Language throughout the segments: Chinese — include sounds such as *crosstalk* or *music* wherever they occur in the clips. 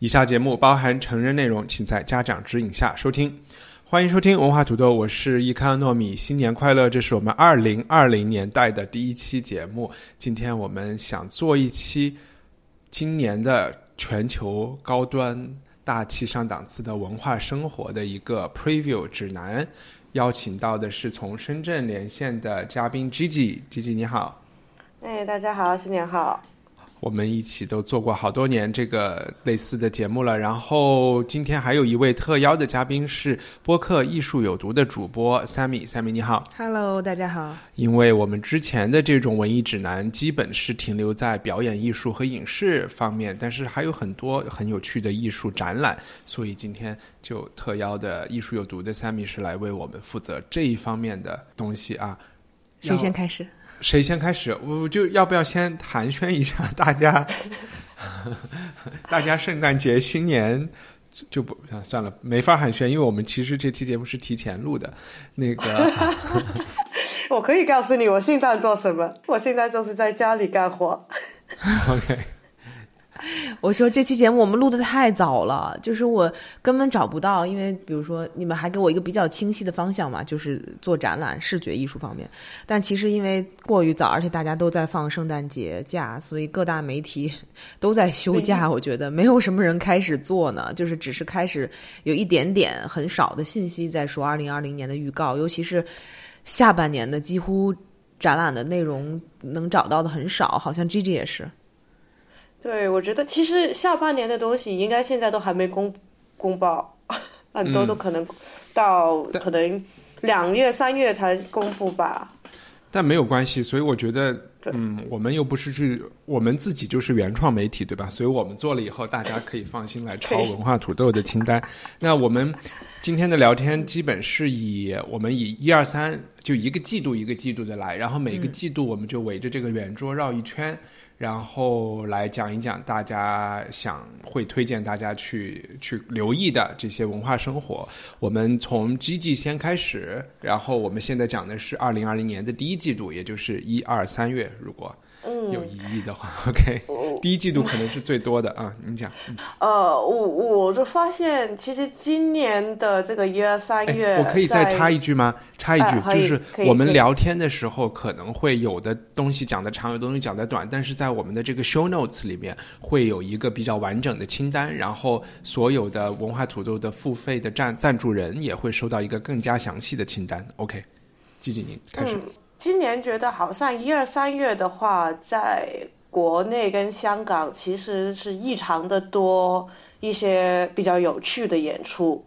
以下节目包含成人内容，请在家长指引下收听。欢迎收听文化土豆，我是易康糯米，新年快乐！这是我们二零二零年代的第一期节目。今天我们想做一期今年的全球高端、大气上档次的文化生活的一个 preview 指南。邀请到的是从深圳连线的嘉宾 Gigi，Gigi 你好。哎，大家好，新年好。我们一起都做过好多年这个类似的节目了，然后今天还有一位特邀的嘉宾是播客艺术有毒的主播 Sammy，Sammy 你好。Hello，大家好。因为我们之前的这种文艺指南基本是停留在表演艺术和影视方面，但是还有很多很有趣的艺术展览，所以今天就特邀的艺术有毒的 Sammy 是来为我们负责这一方面的东西啊。谁先开始？谁先开始？我就要不要先寒暄一下 *laughs* 大家？大家圣诞节、新年就不啊算了，没法寒暄，因为我们其实这期节目是提前录的。那个，*laughs* 我可以告诉你，我现在做什么？我现在就是在家里干活。*laughs* OK，*laughs* 我说这期节目我们录的太早了，就是我根本找不到，因为比如说你们还给我一个比较清晰的方向嘛，就是做展览、视觉艺术方面。但其实因为过于早，而且大家都在放圣诞节假，所以各大媒体 *laughs* 都在休假。我觉得没有什么人开始做呢，就是只是开始有一点点很少的信息在说二零二零年的预告，尤其是下半年的几乎展览的内容能找到的很少，好像 G G 也是。对，我觉得其实下半年的东西应该现在都还没公公报，*laughs* 很多都可能到可能两月、三月才公布吧。但没有关系，所以我觉得，嗯，我们又不是去，我们自己就是原创媒体，对吧？所以我们做了以后，大家可以放心来抄文化土豆的清单。那我们今天的聊天基本是以我们以一二三就一个季度一个季度的来，然后每个季度我们就围着这个圆桌绕一圈。然后来讲一讲大家想会推荐大家去去留意的这些文化生活。我们从 G G 先开始，然后我们现在讲的是二零二零年的第一季度，也就是一二三月，如果有疑义的话、o k 第一季度可能是最多的啊。你讲，呃，我我就发现，其实今年的这个一二三月，哎我可以再插一句吗？插一句，呃就是我们聊天的时候可能会有的东西讲的长，有的东西讲的短，但是在我们的这个 show notes 里面会有一个比较完整的清单，然后所有的文化土豆的付费的赞赞助人也会收到一个更加详细的清单。OK，季季，您开始。嗯，今年觉得好像一二三月的话，在国内跟香港其实是异常的多一些比较有趣的演出。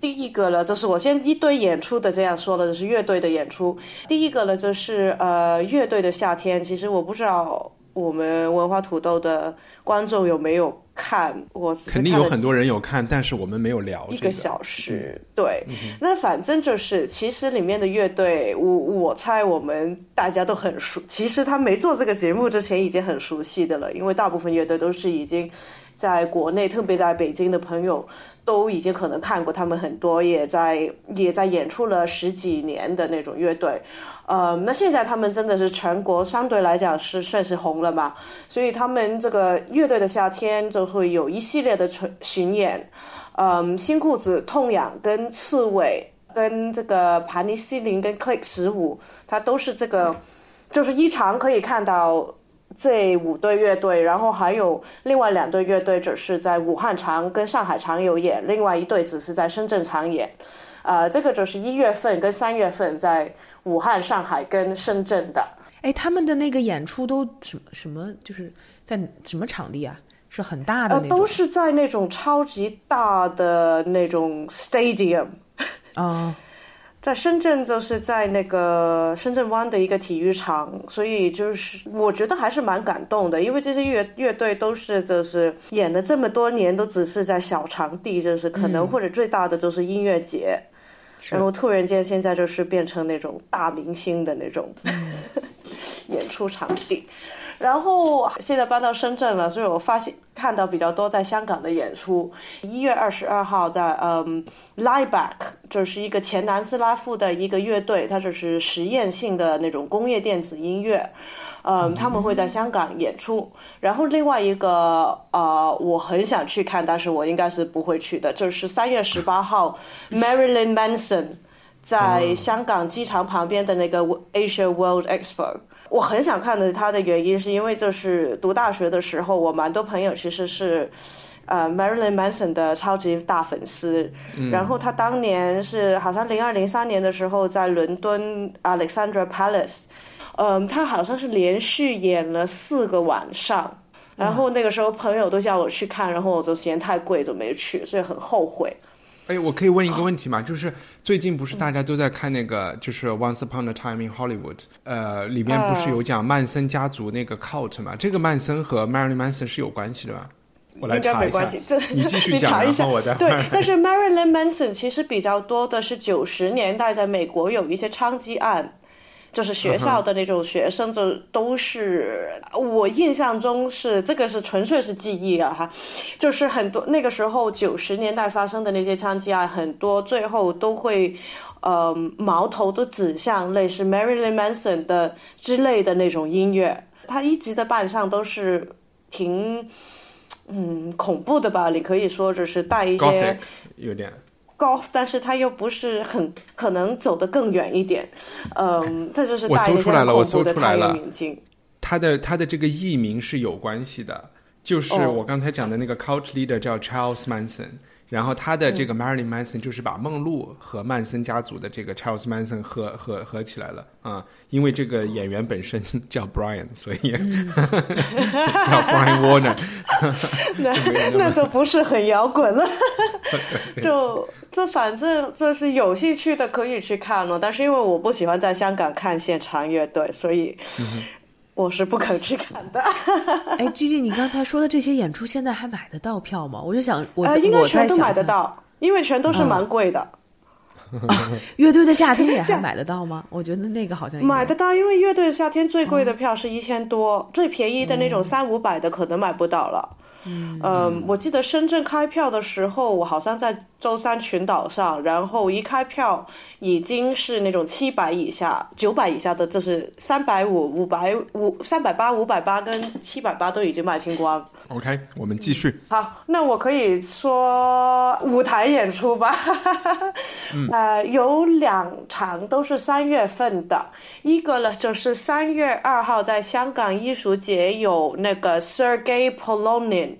第一个呢，就是我先一堆演出的这样说了，就是乐队的演出。第一个呢，就是呃乐队的夏天。其实我不知道我们文化土豆的观众有没有看，我肯定有很多人有看，但是我们没有聊、这一个小时，对。那反正就是，其实里面的乐队，我我猜我们大家都很熟。其实他没做这个节目之前已经很熟悉的了，因为大部分乐队都是已经在国内，特别在北京的朋友都已经可能看过他们很多，也在也在演出了十几年的那种乐队。呃，那现在他们真的是全国相对来讲是算是红了嘛，所以他们这个乐队的夏天就会有一系列的巡巡演。嗯，新裤子、痛痒跟刺猬跟这个盘尼西林跟 Click 十五，它都是这个，就是一场可以看到这五队乐队，然后还有另外两队乐队只是在武汉场跟上海场有演，另外一队只是在深圳场演。呃，这个就是一月份跟三月份在武汉、上海跟深圳的。哎，他们的那个演出都什么什么，就是在什么场地啊？是很大的呃，那种？都是在那种超级大的那种 stadium，哦，*laughs* 在深圳就是在那个深圳湾的一个体育场，所以就是我觉得还是蛮感动的，因为这些乐乐队都是就是演了这么多年，都只是在小场地，就是可能或者最大的就是音乐节，然后突然间现在就是变成那种大明星的那种 *laughs* 演出场地。然后现在搬到深圳了，所以我发现看到比较多在香港的演出。一月二十二号在嗯 l i e b a c k 就是一个前南斯拉夫的一个乐队，它就是实验性的那种工业电子音乐，嗯，他们会在香港演出。然后另外一个呃，我很想去看，但是我应该是不会去的，就是三月十八号 Marilyn Manson 在香港机场旁边的那个 Asia World Expo。我很想看的他的原因，是因为就是读大学的时候，我蛮多朋友其实是，呃，Marilyn Manson 的超级大粉丝。然后他当年是好像零二零三年的时候在伦敦 Alexandra Palace，嗯，他好像是连续演了四个晚上。然后那个时候朋友都叫我去看，然后我就嫌太贵就没去，所以很后悔。哎，我可以问一个问题吗？就是最近不是大家都在看那个，就是《Once Upon a Time in Hollywood》，呃，里面不是有讲曼森家族那个 cult 嘛？这个曼森和 Marilyn Manson 是有关系的吧？我来查一下。你继续讲，*laughs* 一下我再。对，但是 Marilyn Manson 其实比较多的是九十年代在美国有一些枪击案。就是学校的那种学生，就都是我印象中是这个是纯粹是记忆啊哈，就是很多那个时候九十年代发生的那些枪击案，很多最后都会呃矛头都指向类似 Marilyn Manson 的之类的那种音乐，他一直的扮相都是挺嗯恐怖的吧？你可以说就是带一些有点。高，但是他又不是很可能走得更远一点，嗯，这就是我搜出来了，我搜出来了，他的他的这个艺名是有关系的，就是我刚才讲的那个 cult leader 叫 Charles Manson。然后他的这个 Marilyn Manson 就是把梦露和曼森家族的这个 Charles Manson 合合合起来了啊，因为这个演员本身叫 Brian，所以 *laughs* 叫 Brian Warner。*laughs* 那 *laughs* 那就不是很摇滚了，就这反正就是有兴趣的可以去看了，但是因为我不喜欢在香港看现场乐队，所以。我是不可置看的。*laughs* 哎，G G，你刚才说的这些演出现在还买得到票吗？我就想，我应该全都买得到，因为全都是蛮贵的。*laughs* 乐队的夏天也 *laughs* 还买得到吗？我觉得那个好像买得到，因为乐队的夏天最贵的票是一千多，最便宜的那种三五百的可能买不到了。嗯，我记得深圳开票的时候，我好像在舟山群岛上，然后一开票已经是那种七百以下、九百以下的，就是三百五、五百五、三百八、五百八跟七百八都已经卖清光。OK，我们继续。好，那我可以说舞台演出吧。*laughs* 呃，有两场都是三月份的，一个呢就是三月二号在香港艺术节有那个 Sergey Polonin，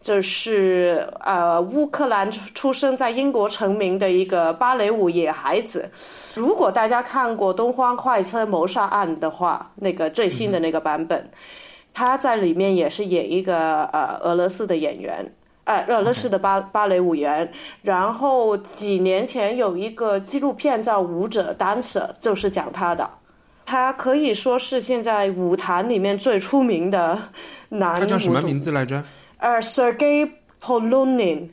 就是呃乌克兰出生在英国成名的一个芭蕾舞野孩子。如果大家看过《东方快车谋杀案》的话，那个最新的那个版本。他在里面也是演一个呃俄罗斯的演员，呃俄罗斯的芭芭蕾舞员。然后几年前有一个纪录片叫《舞者 Dancer》，就是讲他的。他可以说是现在舞坛里面最出名的男。他叫什么名字来着？呃，Sergey Polonin。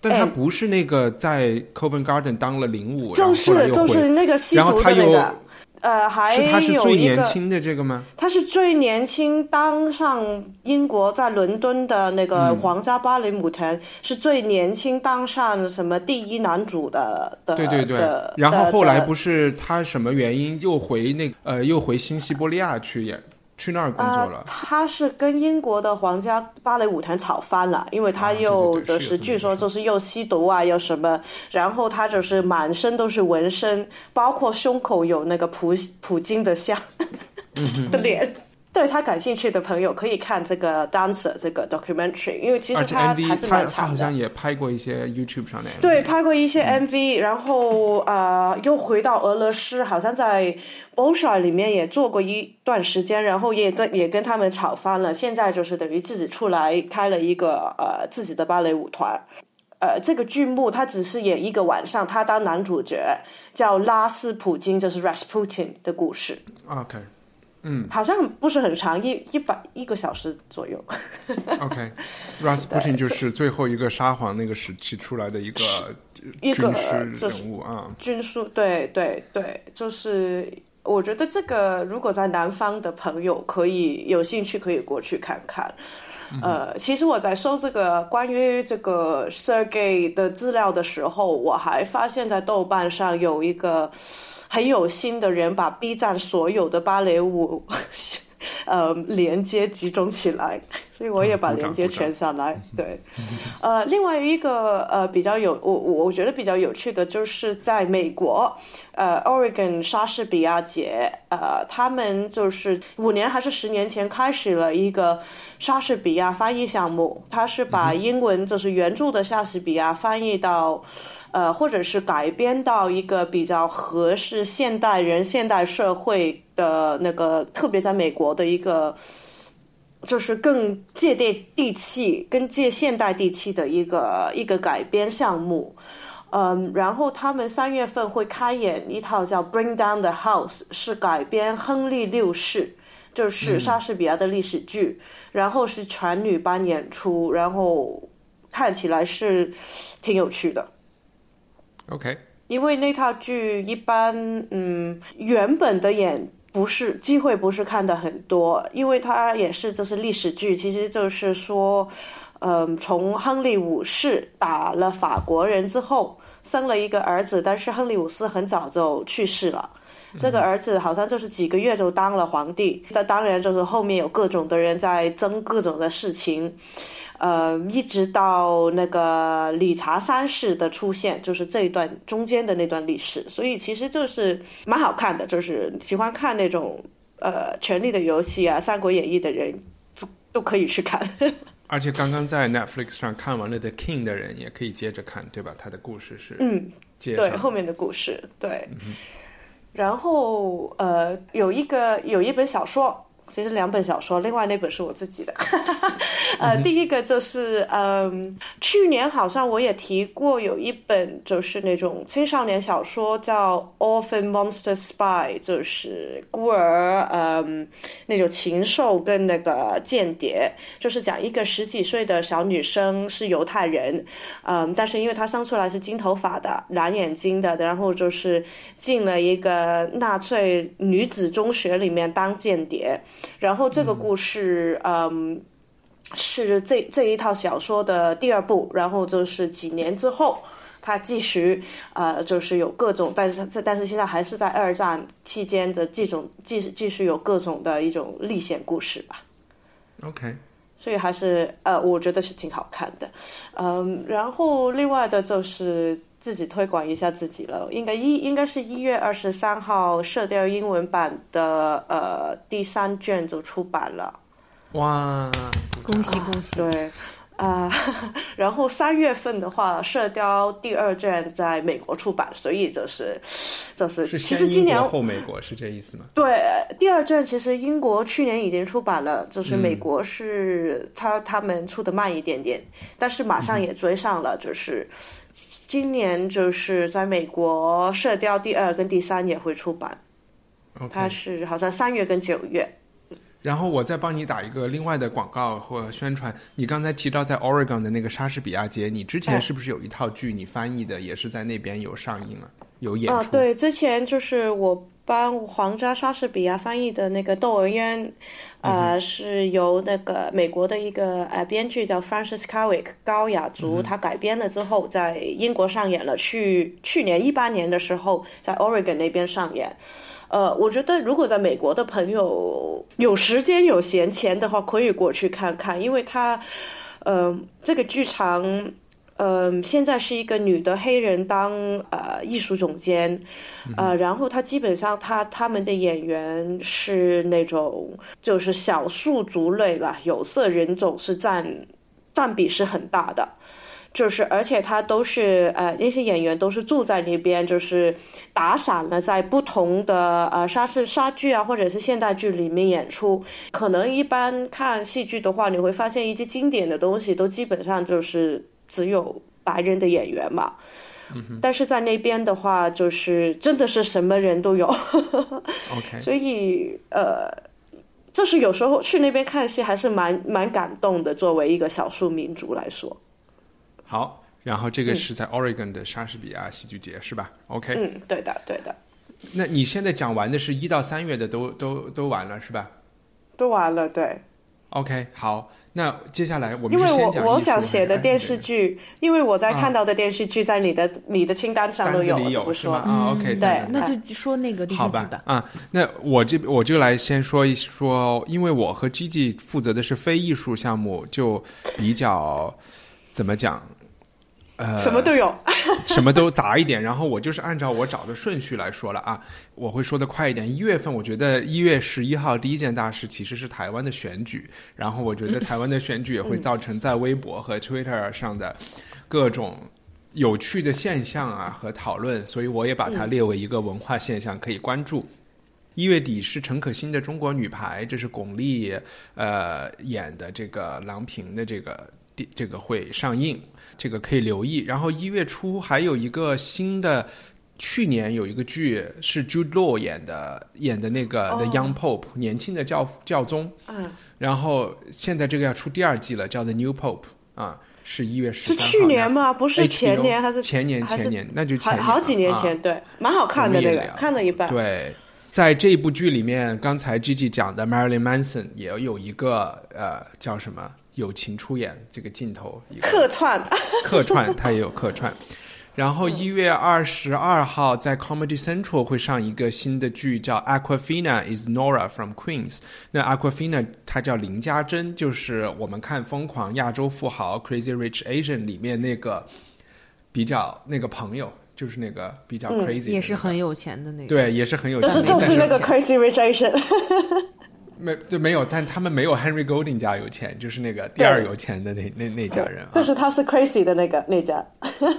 但他不是那个在 Covent Garden 当了领舞，就是就是那个吸毒的那个。呃，还有他是最年轻的这个吗？他是最年轻当上英国在伦敦的那个皇家芭蕾舞团，是最年轻当上什么第一男主的的。对对对。然后后来不是他什么原因又回那个呃又回新西伯利亚去演。去那儿工作了。他是跟英国的皇家芭蕾舞团吵翻了，因为他又就是据说就是又吸毒啊，又什么，然后他就是满身都是纹身，包括胸口有那个普普京的像 *laughs* 的脸。对他感兴趣的朋友可以看这个 dancer 这个 documentary，因为其实他还是蛮长的。他好像也拍过一些 YouTube 上的。对，拍过一些 MV，然后呃，又回到俄罗斯，好像在 o s h a 里面也做过一段时间，然后也跟也跟他们吵翻了。现在就是等于自己出来开了一个呃自己的芭蕾舞团。呃，这个剧目他只是演一个晚上，他当男主角，叫拉斯普京，就是 Rasputin 的故事。OK，嗯，好像不是很长，一一百一个小时左右。*laughs* OK，Rasputin 就是最后一个沙皇那个时期出来的一个一个人物啊。军书，对对对，就是我觉得这个如果在南方的朋友可以有兴趣，可以过去看看。呃，其实我在搜这个关于这个 Sergey 的资料的时候，我还发现，在豆瓣上有一个很有心的人把 B 站所有的芭蕾舞呃连接集中起来，所以我也把连接全下来。对，呃，另外一个呃比较有我我我觉得比较有趣的就是在美国，呃，Oregon 莎士比亚节，呃，他们就是五年还是十年前开始了一个莎士比亚翻译项目，他是把英文就是原著的莎士比亚翻译到。呃，或者是改编到一个比较合适现代人、现代社会的那个，特别在美国的一个，就是更接地地气、更接现代地气的一个一个改编项目。嗯，然后他们三月份会开演一套叫《Bring Down the House》，是改编亨利六世，就是莎士比亚的历史剧，然后是全女班演出，然后看起来是挺有趣的。OK，因为那套剧一般，嗯，原本的演不是机会不是看的很多，因为它也是这是历史剧，其实就是说，嗯，从亨利五世打了法国人之后，生了一个儿子，但是亨利五世很早就去世了。这个儿子好像就是几个月就当了皇帝，那当然就是后面有各种的人在争各种的事情，呃，一直到那个理查三世的出现，就是这一段中间的那段历史，所以其实就是蛮好看的，就是喜欢看那种呃《权力的游戏》啊，《三国演义》的人都都可以去看。*laughs* 而且刚刚在 Netflix 上看完了《The King》的人也可以接着看，对吧？他的故事是嗯，对后面的故事，对。然后呃，有一个有一本小说，其实两本小说，另外那本是我自己的。*laughs* 呃，第一个就是嗯，去年好像我也提过，有一本就是那种青少年小说叫《Orphan Monster Spy》，就是孤儿嗯那种禽兽跟那个间谍，就是讲一个十几岁的小女生是犹太人，嗯，但是因为她生出来是金头发的、蓝眼睛的，然后就是进了一个纳粹女子中学里面当间谍，然后这个故事，嗯。是这这一套小说的第二部，然后就是几年之后，他继续呃，就是有各种，但是这但是现在还是在二战期间的这种继继续有各种的一种历险故事吧。OK，所以还是呃，我觉得是挺好看的，嗯，然后另外的就是自己推广一下自己了，应该一应该是一月二十三号，《射雕》英文版的呃第三卷就出版了。哇，恭喜恭喜！对，啊、*laughs* 然后三月份的话，《射雕》第二卷在美国出版，所以就是就是是其实今年后美国是这意思吗？对第二卷其实英国去年已经出版了，就是美嗯国是他他们出的慢一点点，但是马嗯上也追上了，就是。今年就是在美国，《射雕》第二跟第三也会出版，它是好像三月跟九月。然后我再帮你打一个另外的广告或宣传。你刚才提到在 Oregon 的那个莎士比亚节，你之前哎是不是有一套剧你翻译的，也是在那边有上映了，有演啊，出？对，之前就是我帮皇家莎士比亚翻译的那个《窦娥冤》，呃，是由那个美国的一个呃编剧叫 Francis Carwick 高雅族，他改编了之后在英国上演了。去去年一八年的时候，在 Oregon 那边上演。呃，我觉得如果在美国的朋友有时间有闲钱的话，可以过去看看，因为他，呃，这个剧场。嗯，现在是一个女的黑人当呃艺术总监，呃，然后她基本上她他们的演员是那种就是少数族类吧，有色人种是占占比是很大的。就是，而且他都是呃，那些演员都是住在那边，就是打散了在不同的呃莎士莎剧啊，或者是现代剧里面演出。可能一般看戏剧的话，你会发现一些经典的东西都基本上就是只有白人的演员嘛。但是在那边的话，就是真的是什么人都有。OK，*laughs* 所以呃，就是有时候去那边看戏还是蛮蛮感动的。作为一个少数民族来说，好，然后这个是在 Oregon 的莎士比亚戏剧节是吧？OK，嗯，对的，对的。那你现在讲完的是一到三月的都都都完了是吧？都完了，对。OK，好。那接下来我们因为我我想写的电视剧，因为我在看到的电视剧在你的你的清单上都有，有是吗？啊，OK，对，那就说那个好吧啊。那我这我就来先说一说，因为我和 Gigi 负责的是非艺术项目，就比较怎么讲？呃，什么都有，*laughs* 什么都杂一点。然后我就是按照我找的顺序来说了啊，我会说的快一点。一月份，我觉得一月十一号第一件大事其实是台湾的选举。然后我觉得台湾的选举也会造成在微博和 Twitter 上的各种有趣的现象啊和讨论，所以我也把它列为一个文化现象可以关注。一月底是陈可辛的《中国女排》，这是巩俐呃演的这个郎平的这个这个会上映。这个可以留意。然后一月初还有一个新的，去年有一个剧是 Jude Law 演的，演的那个 The Young Pope 年轻的教教宗。嗯。然后现在这个要出第二季了，叫 The New Pope 啊，是一月十三号。是去年吗？不是前年还是前年？前年那就前好几年前，对，蛮好看的那个，看了一半。对。在这部剧里面，刚才 Gigi 讲的 Marilyn Manson 也有一个呃叫什么友情出演这个镜头，客串，客串，他也有客串。然后一月二十二号在 Comedy Central 会上一个新的剧，叫 Aquafina is Nora from Queens。那 Aquafina 她叫林家珍，就是我们看《疯狂亚洲富豪》Crazy Rich Asian 里面那个比较那个朋友。就是那个比较 crazy，也是很有钱的那个，对，也是很有钱。但是就是那个 crazy rich Asian，*laughs* 没就没有，但他们没有 Henry Golding 家有钱，就是那个第二有钱的那那那家人。但是他是 crazy 的那个那家。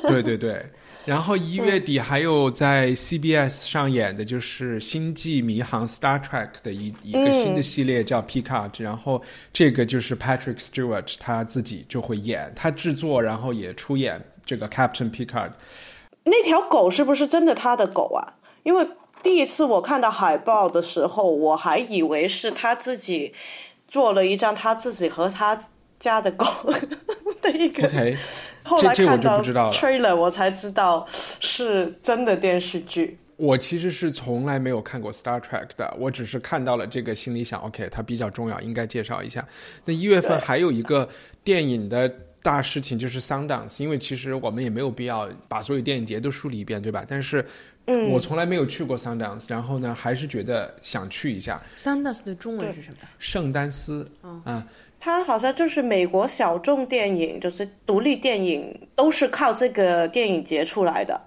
对对对，然后一月底还有在 CBS 上演的就是《星际迷航》Star Trek 的一一个新的系列叫 Picard，然后这个就是 Patrick Stewart 他自己就会演，他制作然后也出演这个 Captain Picard。那条狗是不是真的他的狗啊？因为第一次我看到海报的时候，我还以为是他自己做了一张他自己和他家的狗 *laughs* 的一个。后来看到 trailer，我才知道是真的电视剧。我其实是从来没有看过 Star Trek 的，我只是看到了这个，心里想 OK，它比较重要，应该介绍一下。那一月份还有一个电影的。大事情就是 Sundance，因为其实我们也没有必要把所有电影节都梳理一遍，对吧？但是，我从来没有去过 Sundance，然后呢，还是觉得想去一下。Sundance 的中文是什么？圣丹斯。啊，它好像就是美国小众电影，就是独立电影，都是靠这个电影节出来的。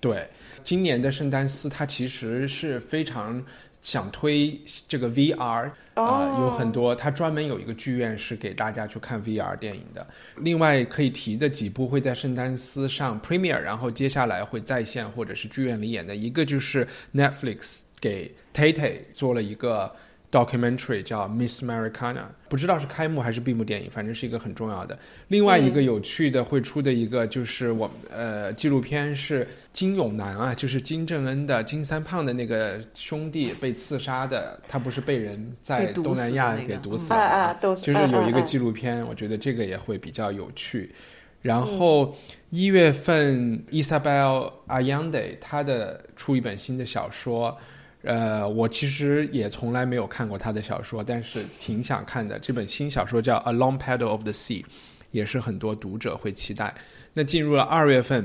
对，今年的圣丹斯，它其实是非常。想推这个 VR 啊，有很多，它专门有一个剧院是给大家去看 VR 电影的。另外可以提的几部会在圣丹斯上 Premiere，然后接下来会在线或者是剧院里演的一个就是 Netflix 给 Tay Tay 做了一个。Documentary 叫 Miss Americana，不知道是开幕还是闭幕电影，反正是一个很重要的。另外一个有趣的会出的一个就是我呃纪录片是金永南啊，就是金正恩的金三胖的那个兄弟被刺杀的，他不是被人在东南亚给毒死了啊，就是有一个纪录片，我觉得这个也会比较有趣。然后一月份 Isabel Allende 他的出一本新的小说。呃，我其实也从来没有看过他的小说，但是挺想看的。这本新小说叫《A Long Paddle of the Sea》，也是很多读者会期待。那进入了二月份，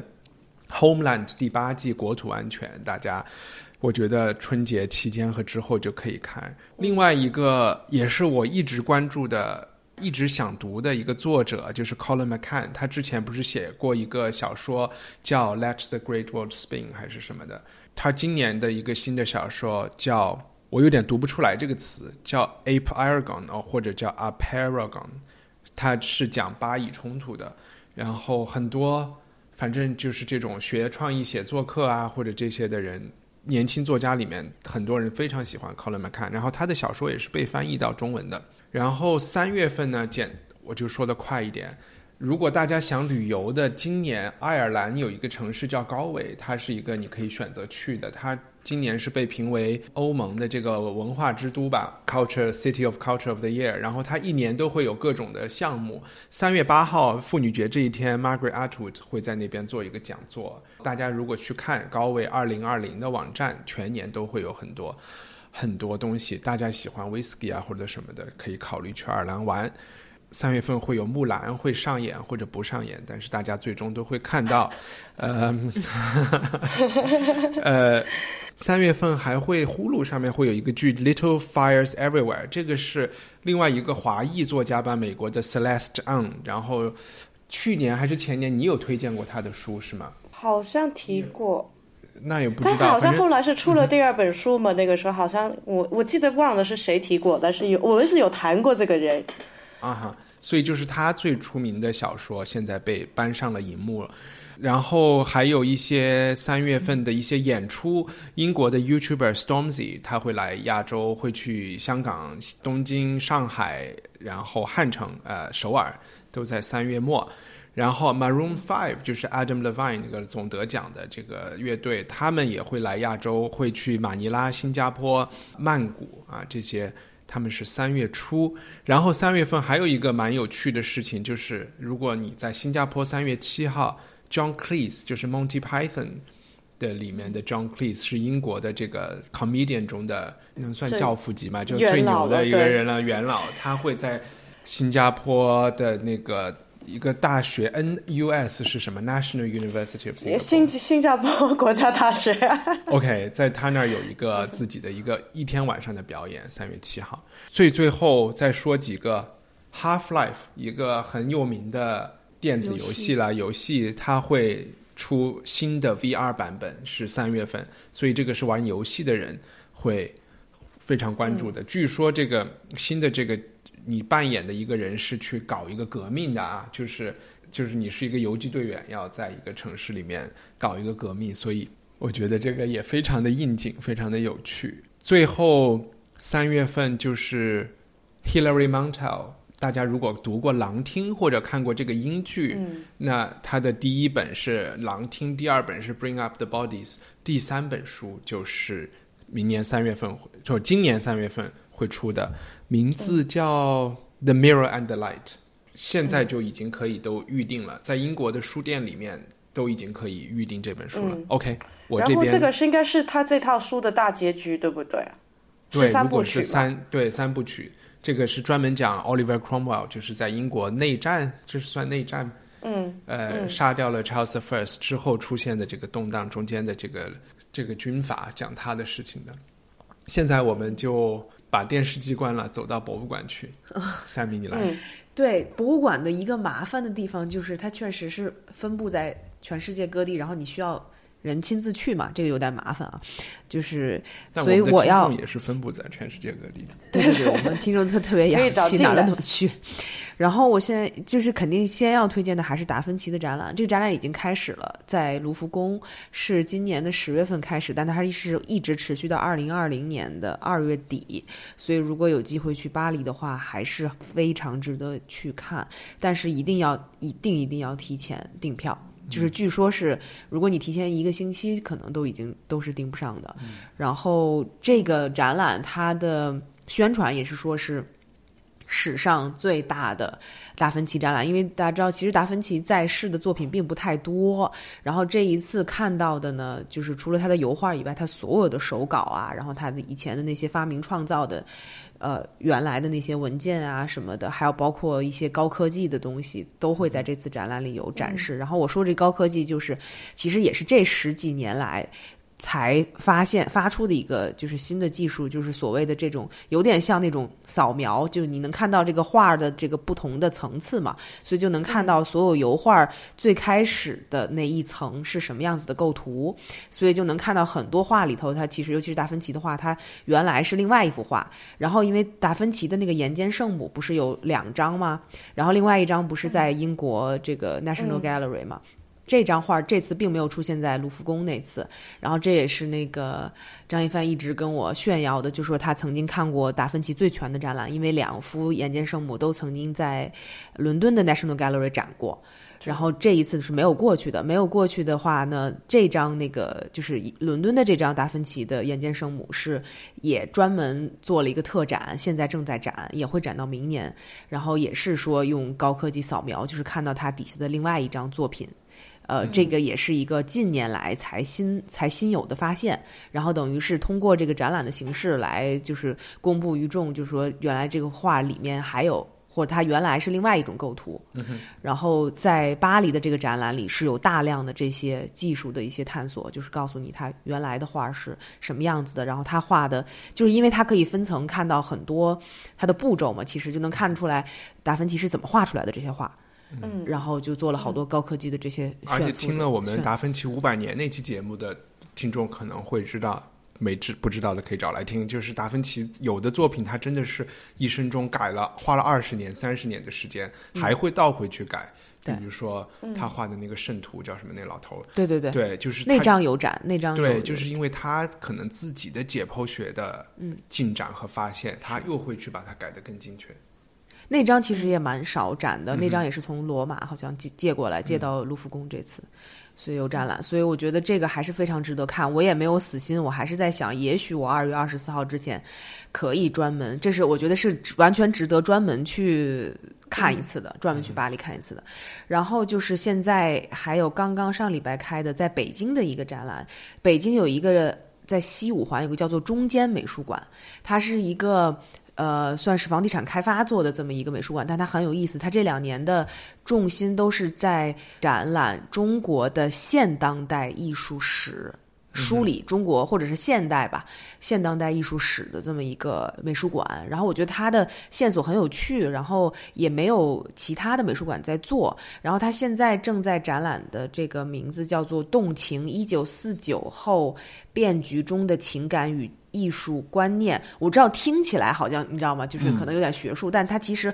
《Homeland》第八季《国土安全》，大家我觉得春节期间和之后就可以看。另外一个也是我一直关注的、一直想读的一个作者，就是 Colin McCann。他之前不是写过一个小说叫《Let the Great World Spin》还是什么的？他今年的一个新的小说叫，我有点读不出来这个词，叫 Ape Aragon 哦，或者叫 Aparagon，它是讲巴以冲突的。然后很多，反正就是这种学创意写作课啊，或者这些的人，年轻作家里面，很多人非常喜欢 Colin McCann，然后他的小说也是被翻译到中文的。然后三月份呢，简我就说的快一点。如果大家想旅游的，今年爱尔兰有一个城市叫高维，它是一个你可以选择去的。它今年是被评为欧盟的这个文化之都吧，Culture City of Culture of the Year。然后它一年都会有各种的项目。三月八号妇女节这一天，Margaret Atwood 会在那边做一个讲座。大家如果去看高维二零二零的网站，全年都会有很多很多东西。大家喜欢 whisky 啊或者什么的，可以考虑去爱尔兰玩。三月份会有木兰会上演或者不上演，但是大家最终都会看到，*laughs* 呃，*laughs* 呃，三月份还会呼噜上面会有一个剧《Little Fires Everywhere》，这个是另外一个华裔作家吧，美国的 Celeste Ng，然后去年还是前年你有推荐过他的书是吗？好像提过，那也不知道。他好像后来是出了第二本书嘛？那个时候好像我我记得忘了是谁提过，但是有我们是有谈过这个人。啊哈，所以就是他最出名的小说现在被搬上了荧幕了，然后还有一些三月份的一些演出，英国的 YouTuber Stormzy 他会来亚洲，会去香港、东京、上海，然后汉城、呃首尔都在三月末，然后 Maroon Five 就是 Adam Levine 那个总得奖的这个乐队，他们也会来亚洲，会去马尼拉、新加坡、曼谷啊这些。他们是三月初，然后三月份还有一个蛮有趣的事情，就是如果你在新加坡三月七号，John Cleese 就是 Monty Python 的里面的 John Cleese 是英国的这个 comedian 中的能算教父级嘛，就最牛的一个人了，元老，他会在新加坡的那个。一个大学，NUS 是什么？National University of Singapore。新新加坡国家大学。*laughs* OK，在他那儿有一个自己的一个一天晚上的表演，三月七号。最最后再说几个，Half Life 一个很有名的电子游戏啦，游戏它会出新的 VR 版本，是三月份，所以这个是玩游戏的人会非常关注的。据说这个新的这个。你扮演的一个人是去搞一个革命的啊，就是就是你是一个游击队员，要在一个城市里面搞一个革命，所以我觉得这个也非常的应景，非常的有趣。最后三月份就是 Hilary Mantel，大家如果读过《狼厅》或者看过这个英剧，那他的第一本是《狼厅》，第二本是《Bring Up the Bodies》，第三本书就是明年三月份，就今年三月份会出的。名字叫《The Mirror and the Light》，现在就已经可以都预定了，在英国的书店里面都已经可以预定这本书了。OK，我这边。然后这个是应该是他这套书的大结局，对不对？对，如果是三对三部曲，这个是专门讲 Oliver Cromwell，就是在英国内战，这是算内战。嗯。呃，杀掉了 Charles the First 之后出现的这个动荡中间的这个这个军阀，讲他的事情的。现在我们就。把电视机关了，走到博物馆去。三米，你来。对，博物馆的一个麻烦的地方就是，它确实是分布在全世界各地，然后你需要。人亲自去嘛，这个有点麻烦啊，就是，所以我要也是分布在全世界各地。*laughs* 对对对，我们听众特特别洋气，哪儿都去。然后我现在就是肯定先要推荐的还是达芬奇的展览，这个展览已经开始了，在卢浮宫，是今年的十月份开始，但它是一直持续到二零二零年的二月底。所以如果有机会去巴黎的话，还是非常值得去看，但是一定要一定一定要提前订票。就是据说，是如果你提前一个星期，可能都已经都是订不上的。然后这个展览它的宣传也是说是史上最大的达芬奇展览，因为大家知道，其实达芬奇在世的作品并不太多。然后这一次看到的呢，就是除了他的油画以外，他所有的手稿啊，然后他的以前的那些发明创造的。呃，原来的那些文件啊什么的，还有包括一些高科技的东西，都会在这次展览里有展示。然后我说这高科技，就是其实也是这十几年来。才发现发出的一个就是新的技术，就是所谓的这种有点像那种扫描，就是你能看到这个画的这个不同的层次嘛，所以就能看到所有油画最开始的那一层是什么样子的构图，所以就能看到很多画里头，它其实尤其是达芬奇的画，它原来是另外一幅画，然后因为达芬奇的那个《岩间圣母》不是有两张吗？然后另外一张不是在英国这个 National Gallery 吗？这张画这次并没有出现在卢浮宫那次，然后这也是那个张一帆一直跟我炫耀的，就说他曾经看过达芬奇最全的展览，因为两幅眼见圣母都曾经在伦敦的 National Gallery 展过。然后这一次是没有过去的，没有过去的话呢，这张那个就是伦敦的这张达芬奇的眼见圣母是也专门做了一个特展，现在正在展，也会展到明年。然后也是说用高科技扫描，就是看到它底下的另外一张作品，呃，这个也是一个近年来才新才新有的发现。然后等于是通过这个展览的形式来就是公布于众，就是说原来这个画里面还有。或者它原来是另外一种构图，然后在巴黎的这个展览里是有大量的这些技术的一些探索，就是告诉你它原来的画是什么样子的，然后他画的，就是因为它可以分层看到很多它的步骤嘛，其实就能看出来达芬奇是怎么画出来的这些画，嗯，然后就做了好多高科技的这些，而且听了我们达芬奇五百年那期节目的听众可能会知道。没知不知道的可以找来听，就是达芬奇有的作品，他真的是一生中改了，花了二十年、三十年的时间，还会倒回去改。比如说他画的那个圣徒叫什么？那老头？对对对，对，就是那张有展，那张对，就是因为他可能自己的解剖学的进展和发现，他又会去把它改得更精确。那张其实也蛮少展的，那张也是从罗马好像借借过来，借到卢浮宫这次。所以有展览，所以我觉得这个还是非常值得看。我也没有死心，我还是在想，也许我二月二十四号之前可以专门，这是我觉得是完全值得专门去看一次的，专门去巴黎看一次的。然后就是现在还有刚刚上礼拜开的在北京的一个展览，北京有一个在西五环有个叫做中间美术馆，它是一个。呃，算是房地产开发做的这么一个美术馆，但它很有意思。它这两年的重心都是在展览中国的现当代艺术史。梳理中国或者是现代吧，现当代艺术史的这么一个美术馆，然后我觉得它的线索很有趣，然后也没有其他的美术馆在做，然后它现在正在展览的这个名字叫做《动情：一九四九后变局中的情感与艺术观念》。我知道听起来好像你知道吗？就是可能有点学术，但它其实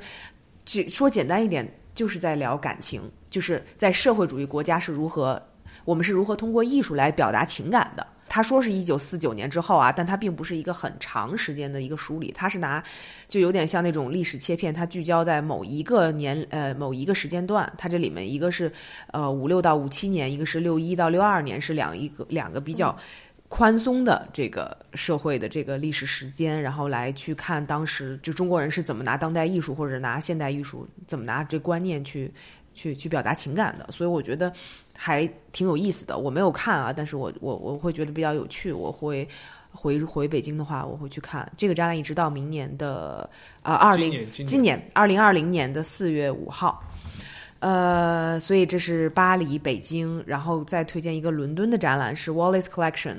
就说简单一点，就是在聊感情，就是在社会主义国家是如何。我们是如何通过艺术来表达情感的？他说是一九四九年之后啊，但他并不是一个很长时间的一个梳理，他是拿就有点像那种历史切片，它聚焦在某一个年呃某一个时间段。它这里面一个是呃五六到五七年，一个是六一到六二年，是两一个两个比较宽松的这个社会的这个历史时间，然后来去看当时就中国人是怎么拿当代艺术或者拿现代艺术怎么拿这观念去去去表达情感的。所以我觉得。还挺有意思的，我没有看啊，但是我我我会觉得比较有趣，我会回回北京的话，我会去看这个展览，一直到明年的啊二零今年二零二零年的四月五号，呃，所以这是巴黎、北京，然后再推荐一个伦敦的展览是 Wallace Collection，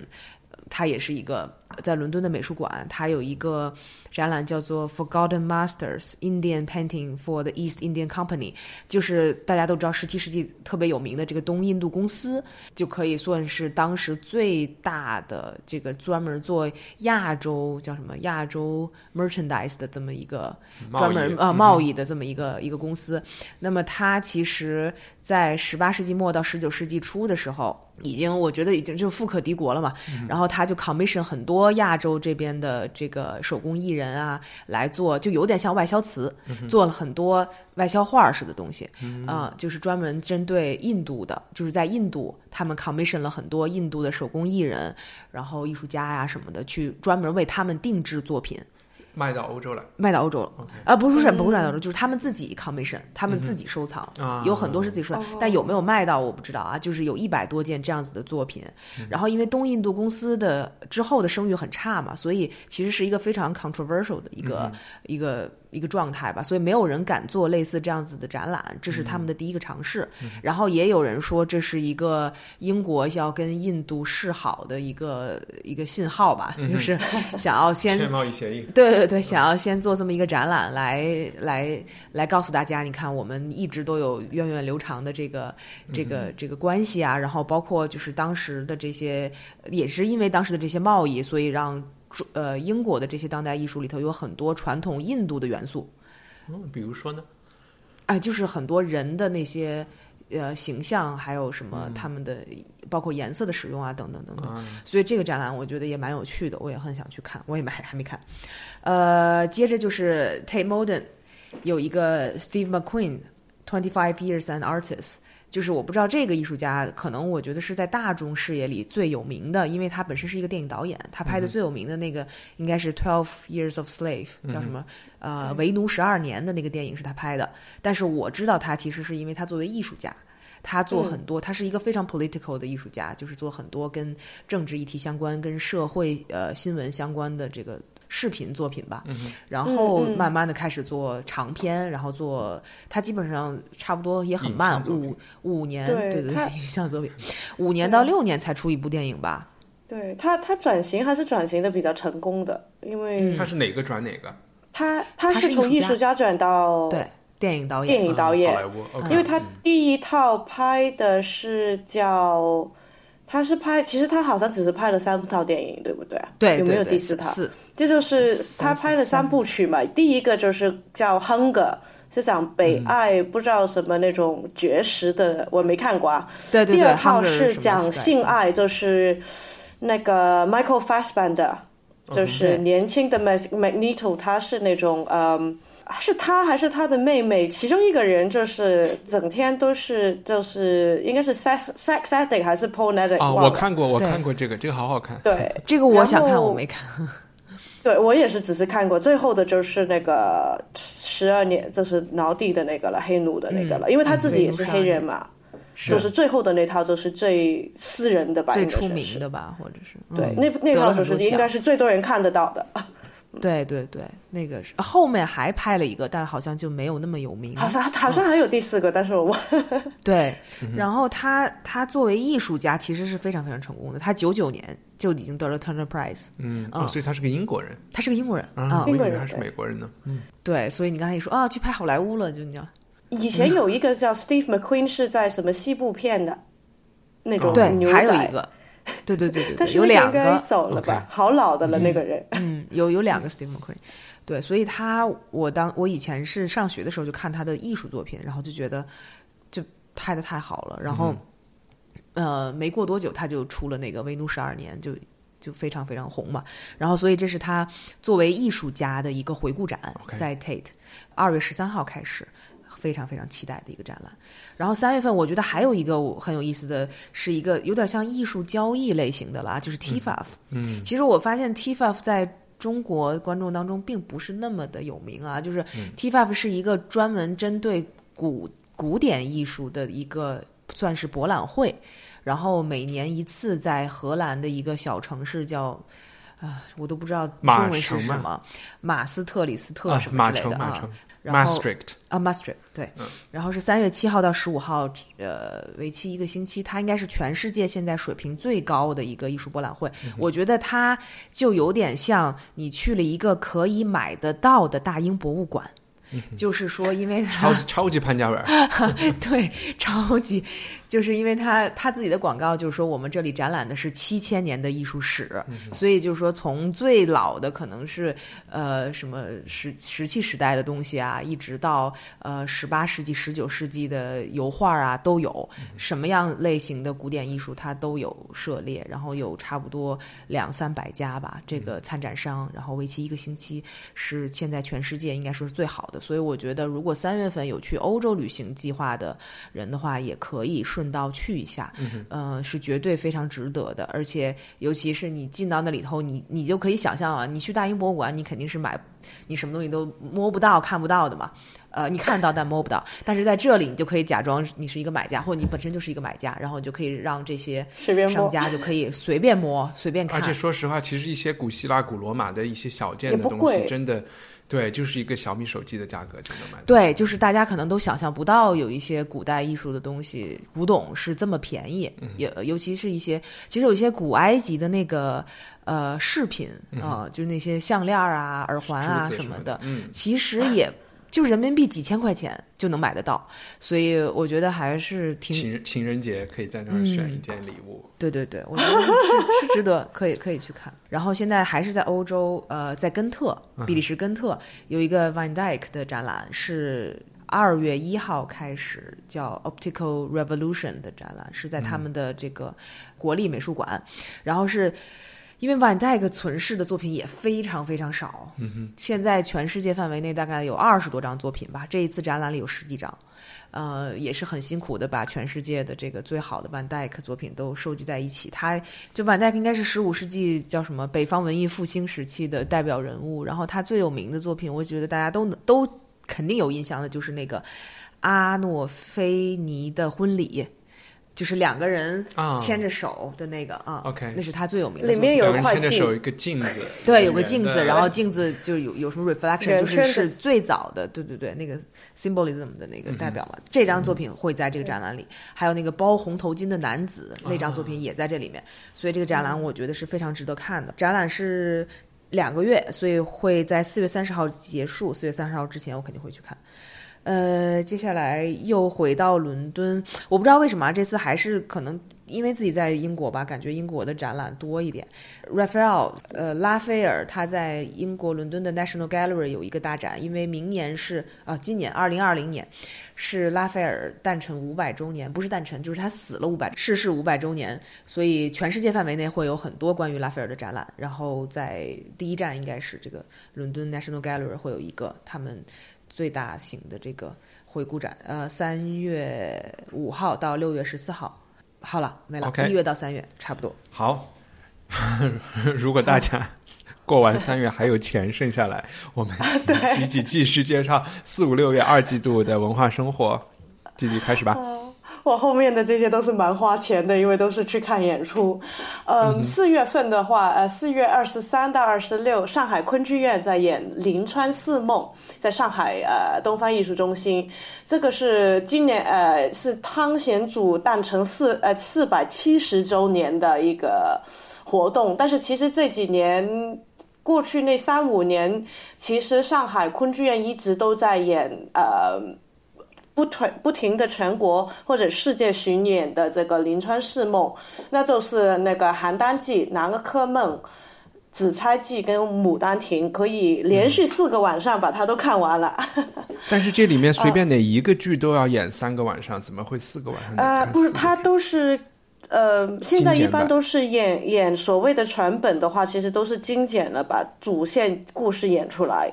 它也是一个在伦敦的美术馆，它有一个。展览叫做 Forgotten Masters Indian Painting for the East Indian Company，就是大家都知道十七世纪特别有名的这个东印度公司，就可以算是当时最大的这个专门做亚洲叫什么亚洲 merchandise 的这么一个专门呃贸易的这么一个一个公司。那么它其实，在十八世纪末到十九世纪初的时候，已经我觉得已经就富可敌国了嘛。然后它就 commission 很多亚洲这边的这个手工艺。人啊，来做就有点像外销瓷，做了很多外销画似的东西，啊，就是专门针对印度的，就是在印度，他们 commission 了很多印度的手工艺人，然后艺术家呀什么的，去专门为他们定制作品。卖到欧洲了，卖到欧洲了啊！不是不是不是卖到欧洲，就是他们自己 commission，他们自己收藏，有很多是自己收藏，但有没有卖到我不知道啊。就是有一百多件这样子的作品，然后因为东印度公司的之后的声誉很差嘛，所以其实是一个非常 controversial 的一个一个。一个状态吧，所以没有人敢做类似这样子的展览，这是他们的第一个尝试。然后也有人说这是一个英国要跟印度示好的一个一个信号吧，就是想要先贸易协议。对对对，想要先做这么一个展览，来来来告诉大家，你看我们一直都有源远流长的这个这个这个关系啊。然后包括就是当时的这些，也是因为当时的这些贸易，所以让。呃，英国的这些当代艺术里头有很多传统印度的元素，嗯，比如说呢？哎，就是很多人的那些呃形象，还有什么他们的包括颜色的使用啊，等等等等。所以这个展览我觉得也蛮有趣的，我也很想去看，我也没还没看。呃，接着就是 Tate Modern 有一个 Steve McQueen Twenty Five Years an Artist。就是我不知道这个艺术家，可能我觉得是在大众视野里最有名的，因为他本身是一个电影导演，他拍的最有名的那个应该是《Twelve Years of Slave》，叫什么？呃，为奴十二年的那个电影是他拍的。但是我知道他其实是因为他作为艺术家，他做很多，他是一个非常 political 的艺术家，就是做很多跟政治议题相关、跟社会呃新闻相关的这个。视频作品吧，然后慢慢的开始做长片，然后做他基本上差不多也很慢，五五年对对对，*laughs* 影像作品，五年到六年才出一部电影吧。对他，他转型还是转型的比较成功的，因为他是哪个转哪个？他他是从艺术家。转到对电影导演，电影导演，因为他第一套拍的是叫。他是拍，其实他好像只是拍了三套电影，对不对？对，有没有第四套？这就是他拍了三部曲嘛。第一个就是叫《Hunger》，是讲北爱不知道什么那种绝食的，我没看过啊。对对对。第二套是讲性爱，就是那个 Michael Fassbender，就是年轻的 Magneto，他是那种嗯。是他还是他的妹妹？其中一个人就是整天都是就是应该是 sex sex addict 还是 porn addict？啊，我看过，我看过这个，这个好好看。对，这个我想看，我没看。*laughs* 对我也是只是看过，最后的就是那个十二年，就是挠地的那个了，黑奴的那个了，因为他自己也是黑人嘛，就是最后的那套就是最私人的吧，最出名的吧，或者是对那那套就是应该是最多人看得到的。对对对，那个是后面还拍了一个，但好像就没有那么有名。好像好像还有第四个，但是我忘 *laughs* 对。然后他他作为艺术家，其实是非常非常成功的。他九九年就已经得了 Turner Prize。嗯，所以他是个英国人。他是个英国人啊，英国人还是美国人呢？嗯，对。所以你刚才一说啊，去拍好莱坞了，就你知道。以前有一个叫 Steve McQueen 是在什么西部片的那种对，还有一个。对对对对，有两个走了吧，好老的了那个人。嗯，有有两个 Steve McQueen，对，所以他我当我以前是上学的时候就看他的艺术作品，然后就觉得就拍的太好了，然后呃没过多久他就出了那个《威奴十二年》，就就非常非常红嘛。然后所以这是他作为艺术家的一个回顾展，在 Tate，二月十三号开始。非常非常期待的一个展览，然后三月份我觉得还有一个很有意思的是一个有点像艺术交易类型的啦，就是 TFF。嗯，其实我发现 TFF 在中国观众当中并不是那么的有名啊，就是 TFF 是一个专门针对古古典艺术的一个算是博览会，然后每年一次在荷兰的一个小城市叫啊，我都不知道中文是什么，马斯特里斯特什么之类的啊。Maastricht 啊，Maastricht 对，然后是三月七号到十五号，呃，为期一个星期。它应该是全世界现在水平最高的一个艺术博览会。我觉得它就有点像你去了一个可以买得到的大英博物馆。就是说，因为超超级潘家园，*laughs* 对，超级，就是因为他他自己的广告就是说，我们这里展览的是七千年的艺术史，所以就是说，从最老的可能是呃什么石石器时代的东西啊，一直到呃十八世纪、十九世纪的油画啊，都有什么样类型的古典艺术，它都有涉猎，然后有差不多两三百家吧，这个参展商，然后为期一个星期，是现在全世界应该说是最好的。所以我觉得，如果三月份有去欧洲旅行计划的人的话，也可以顺道去一下，嗯，是绝对非常值得的。而且，尤其是你进到那里头，你你就可以想象啊，你去大英博物馆，你肯定是买，你什么东西都摸不到、看不到的嘛。呃，你看到但摸不到，但是在这里你就可以假装你是一个买家，或者你本身就是一个买家，然后你就可以让这些商家就可以随便摸、随便看。而且说实话，其实一些古希腊、古罗马的一些小件的东西，真的。对，就是一个小米手机的价格就能买。对，就是大家可能都想象不到，有一些古代艺术的东西，古董是这么便宜。也尤其是一些，其实有一些古埃及的那个呃饰品啊，就是那些项链啊、耳环啊什么的，其实也。就人民币几千块钱就能买得到，所以我觉得还是挺情情人节可以在那儿选一件礼物。对对对，我觉得是是值得，可以可以去看。然后现在还是在欧洲，呃，在根特，比利时根特有一个 Van Dyck 的展览，是二月一号开始叫 Optical Revolution 的展览，是在他们的这个国立美术馆。然后是因为 Van Dyck 存世的作品也非常非常少，现在全世界范围内大概有二十多张作品吧。这一次展览里有十几张。呃，也是很辛苦的，把全世界的这个最好的万代克作品都收集在一起。他就万代克应该是十五世纪叫什么北方文艺复兴时期的代表人物。然后他最有名的作品，我觉得大家都都肯定有印象的，就是那个阿诺菲尼的婚礼。就是两个人牵着手的那个啊，OK，那是他最有名的。里面有块牵着手一个镜子，*laughs* 对，有个镜子，然后镜子就有有什么 reflection，就是是最早的，对对对，那个 symbolism 的那个代表嘛。这张作品会在这个展览里，还有那个包红头巾的男子那张作品也在这里面，所以这个展览我觉得是非常值得看的。展览是两个月，所以会在四月三十号结束，四月三十号之前我肯定会去看。呃，接下来又回到伦敦，我不知道为什么这次还是可能因为自己在英国吧，感觉英国的展览多一点。Raphael，呃，拉斐尔他在英国伦敦的 National Gallery 有一个大展，因为明年是啊，今年二零二零年是拉斐尔诞辰五百周年，不是诞辰，就是他死了五百，逝世五百周年，所以全世界范围内会有很多关于拉斐尔的展览。然后在第一站应该是这个伦敦 National Gallery 会有一个他们。最大型的这个回顾展，呃，三月五号到六月十四号，好了，没了，一月到三月差不多。好，*laughs* 如果大家过完三月还有钱剩下来，我们 *laughs* 继续继续介绍四五六月二季度的文化生活，继续开始吧。我后面的这些都是蛮花钱的，因为都是去看演出。嗯，四月份的话，呃，四月二十三到二十六，上海昆剧院在演《临川四梦》，在上海呃东方艺术中心。这个是今年呃是汤显祖诞辰四呃四百七十周年的一个活动。但是其实这几年过去那三五年，其实上海昆剧院一直都在演呃。不停不停的全国或者世界巡演的这个《临川四梦》，那就是那个《邯郸记》《南柯梦》《紫钗记》跟《牡丹亭》，可以连续四个晚上把它都看完了。*laughs* 但是这里面随便哪一个剧都要演三个晚上，怎么会四个晚上？啊，不是，它都是呃，现在一般都是演演所谓的全本的话，其实都是精简了，把主线故事演出来。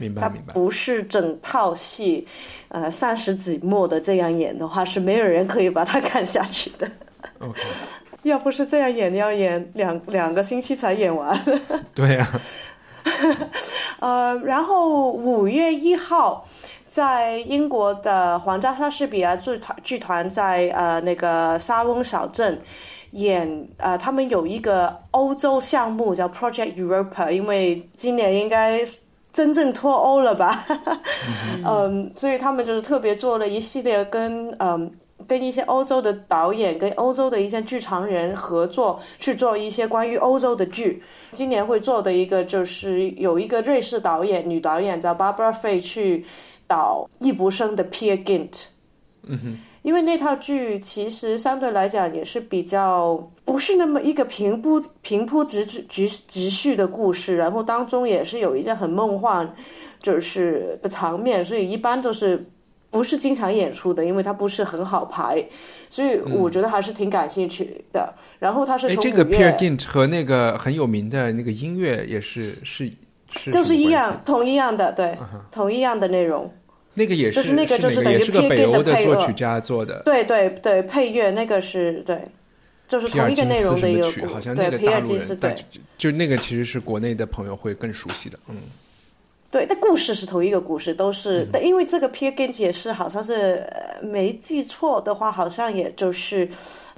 明白，明白，不是整套戏，呃，三十几幕的这样演的话，是没有人可以把它看下去的。OK，*laughs* 要不是这样演，要演两两个星期才演完。*laughs* 对呀。*laughs* 呃，然后五月一号，在英国的皇家莎士比亚剧团剧团在呃那个沙翁小镇演，呃，他们有一个欧洲项目叫 Project Europa，因为今年应该。真正脱欧了吧？*laughs* 嗯，所以他们就是特别做了一系列跟嗯跟一些欧洲的导演跟欧洲的一些剧场人合作去做一些关于欧洲的剧。今年会做的一个就是有一个瑞士导演女导演叫 Barbara Fay 去导易卜生的 Peer Gynt。嗯哼。因为那套剧其实相对来讲也是比较不是那么一个平铺平铺直直直叙的故事，然后当中也是有一些很梦幻，就是的场面，所以一般都是不是经常演出的，因为它不是很好排，所以我觉得还是挺感兴趣的。然后它是从这个 Peer Gint 和那个很有名的那个音乐也是是是就是一样同一样的对同一样的内容。那个也是，就是那个就是等于 P A G 的作曲家做的，对对对，配乐那个是对，就是同一个内容的一个曲，好像那个大陆人，对，就那个其实是国内的朋友会更熟悉的，嗯，对，那故事是同一个故事，都是，但因为这个 P A G 也是好像是没记错的话，好像也就是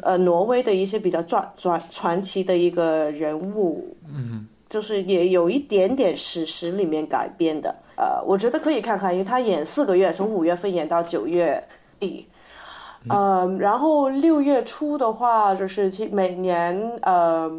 呃挪威的一些比较传传传奇的一个人物，嗯，就是也有一点点史实里面改编的。呃，我觉得可以看看，因为他演四个月，从五月份演到九月底，呃，然后六月初的话，就是其每年呃，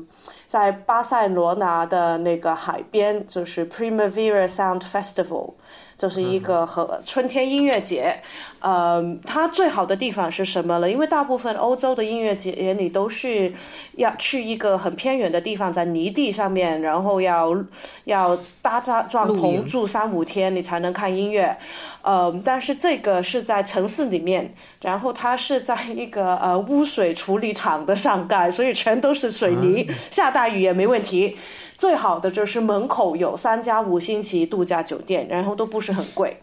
在巴塞罗那的那个海边，就是 Primavera Sound Festival。就是一个和春天音乐节，呃，它最好的地方是什么了？因为大部分欧洲的音乐节你都是要去一个很偏远的地方，在泥地上面，然后要要搭帐帐篷住三五天，你才能看音乐。呃，但是这个是在城市里面，然后它是在一个呃污水处理厂的上盖，所以全都是水泥，下大雨也没问题。最好的就是门口有三家五星级度假酒店，然后都不是很贵。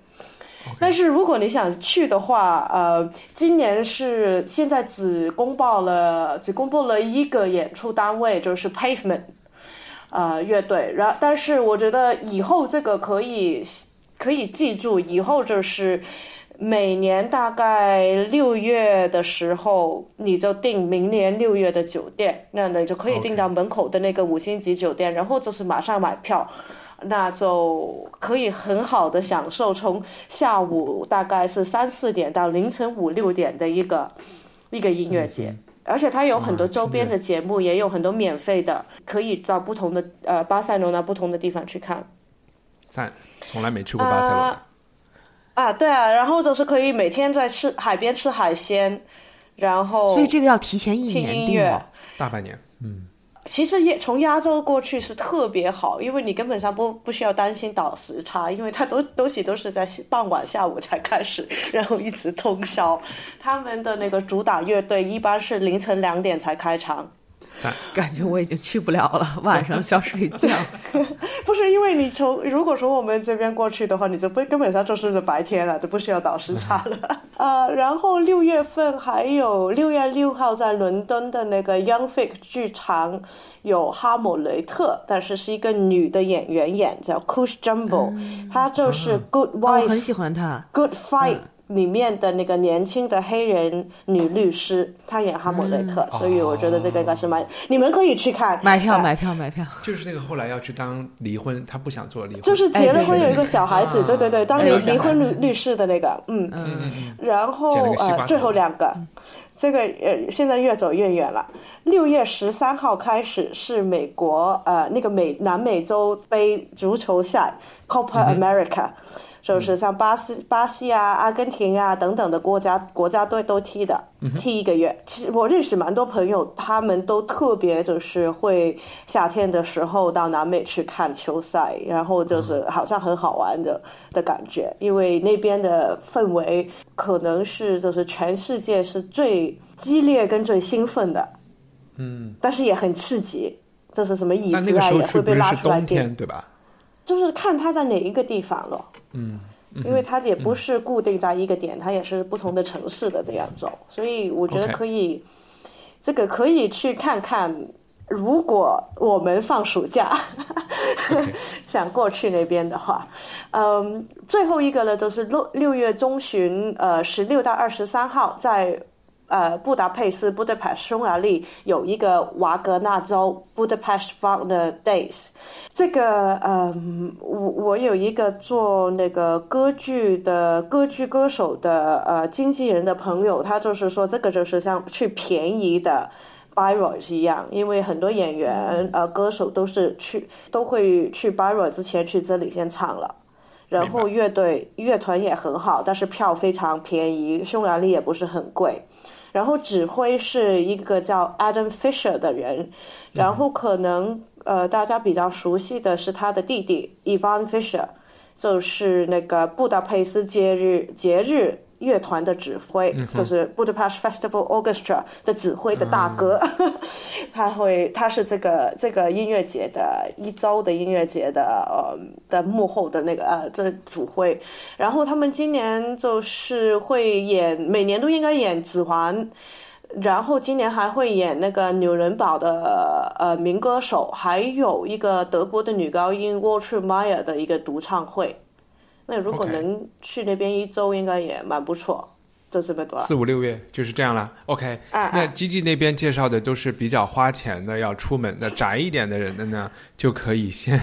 但是如果你想去的话，呃，今年是现在只公报了，只公布了一个演出单位，就是 Pavement，呃，乐队。然但是我觉得以后这个可以可以记住，以后就是。每年大概六月的时候，你就订明年六月的酒店，那你就可以订到门口的那个五星级酒店，然后就是马上买票，那就可以很好的享受从下午大概是三四点到凌晨五六点的一个一个音乐节，而且它有很多周边的节目，也有很多免费的，可以到不同的呃巴塞罗那不同的地方去看。赞，从来没去过巴塞罗那。啊，对啊，然后就是可以每天在吃海边吃海鲜，然后所以这个要提前一年订，大半年。嗯，其实也从亚洲过去是特别好，因为你根本上不不需要担心倒时差，因为它都东西 *laughs* 都是在傍晚下午才开始，然后一直通宵。他们的那个主打乐队一般是凌晨两点才开场。*laughs* 感觉我已经去不了了，*laughs* 晚上需要睡觉。*laughs* 不是因为你从如果从我们这边过去的话，你就不根本上就是白天了，就不需要倒时差了。呃，然后六月份还有六月六号在伦敦的那个 Young Fig 剧场有哈姆雷特，但是是一个女的演员演，叫 Kush Jumbo，她就是 Good Wife，我很喜欢她，Good Fight。里面的那个年轻的黑人女律师，她演哈姆雷特，所以我觉得这个应该是蛮，你们可以去看，买票买票买票，就是那个后来要去当离婚，她不想做离婚，就是结了婚有一个小孩子，对对对，当离离婚律律师的那个，嗯。嗯，然后呃最后两个，这个呃现在越走越远了，六月十三号开始是美国呃那个美南美洲杯足球赛 Copa America。就是像巴西、巴西啊、阿根廷啊等等的国家国家队都踢的，踢一个月。其实我认识蛮多朋友，他们都特别就是会夏天的时候到南美去看球赛，然后就是好像很好玩的的感觉，因为那边的氛围可能是就是全世界是最激烈跟最兴奋的，嗯，但是也很刺激。这是什么椅子啊？也会被拉出来电，对吧？就是看他在哪一个地方了，嗯，因为它也不是固定在一个点，它也是不同的城市的这样走，所以我觉得可以，这个可以去看看。如果我们放暑假，*laughs* 想过去那边的话，嗯，最后一个呢，就是六六月中旬，呃，十六到二十三号在。呃，布达佩斯 （Budapest） 匈牙利有一个瓦格纳州 （Budapest Wagner Days）。这个，呃，我我有一个做那个歌剧的歌剧歌手的呃经纪人的朋友，他就是说，这个就是像去便宜的 Bayreuth 一样，因为很多演员呃歌手都是去都会去 Bayreuth 之前去这里先唱了，然后乐队乐团也很好，但是票非常便宜，匈牙利也不是很贵。然后指挥是一个叫 Adam Fisher 的人，然后可能呃大家比较熟悉的是他的弟弟 Ivan Fisher，就是那个布达佩斯节日节日。乐团的指挥就是 Budapest Festival Orchestra 的指挥的大哥，*laughs* 他会他是这个这个音乐节的一周的音乐节的呃的幕后的那个呃这主挥，然后他们今年就是会演每年都应该演《指环》，然后今年还会演那个纽伦堡的呃民歌手，还有一个德国的女高音 Walter Meyer 的一个独唱会。那如果能去那边一周，应该也蛮不错，就这么多。四五六月就是这样了。OK，那 G G 那边介绍的都是比较花钱的，要出门的宅一点的人的呢，就可以先。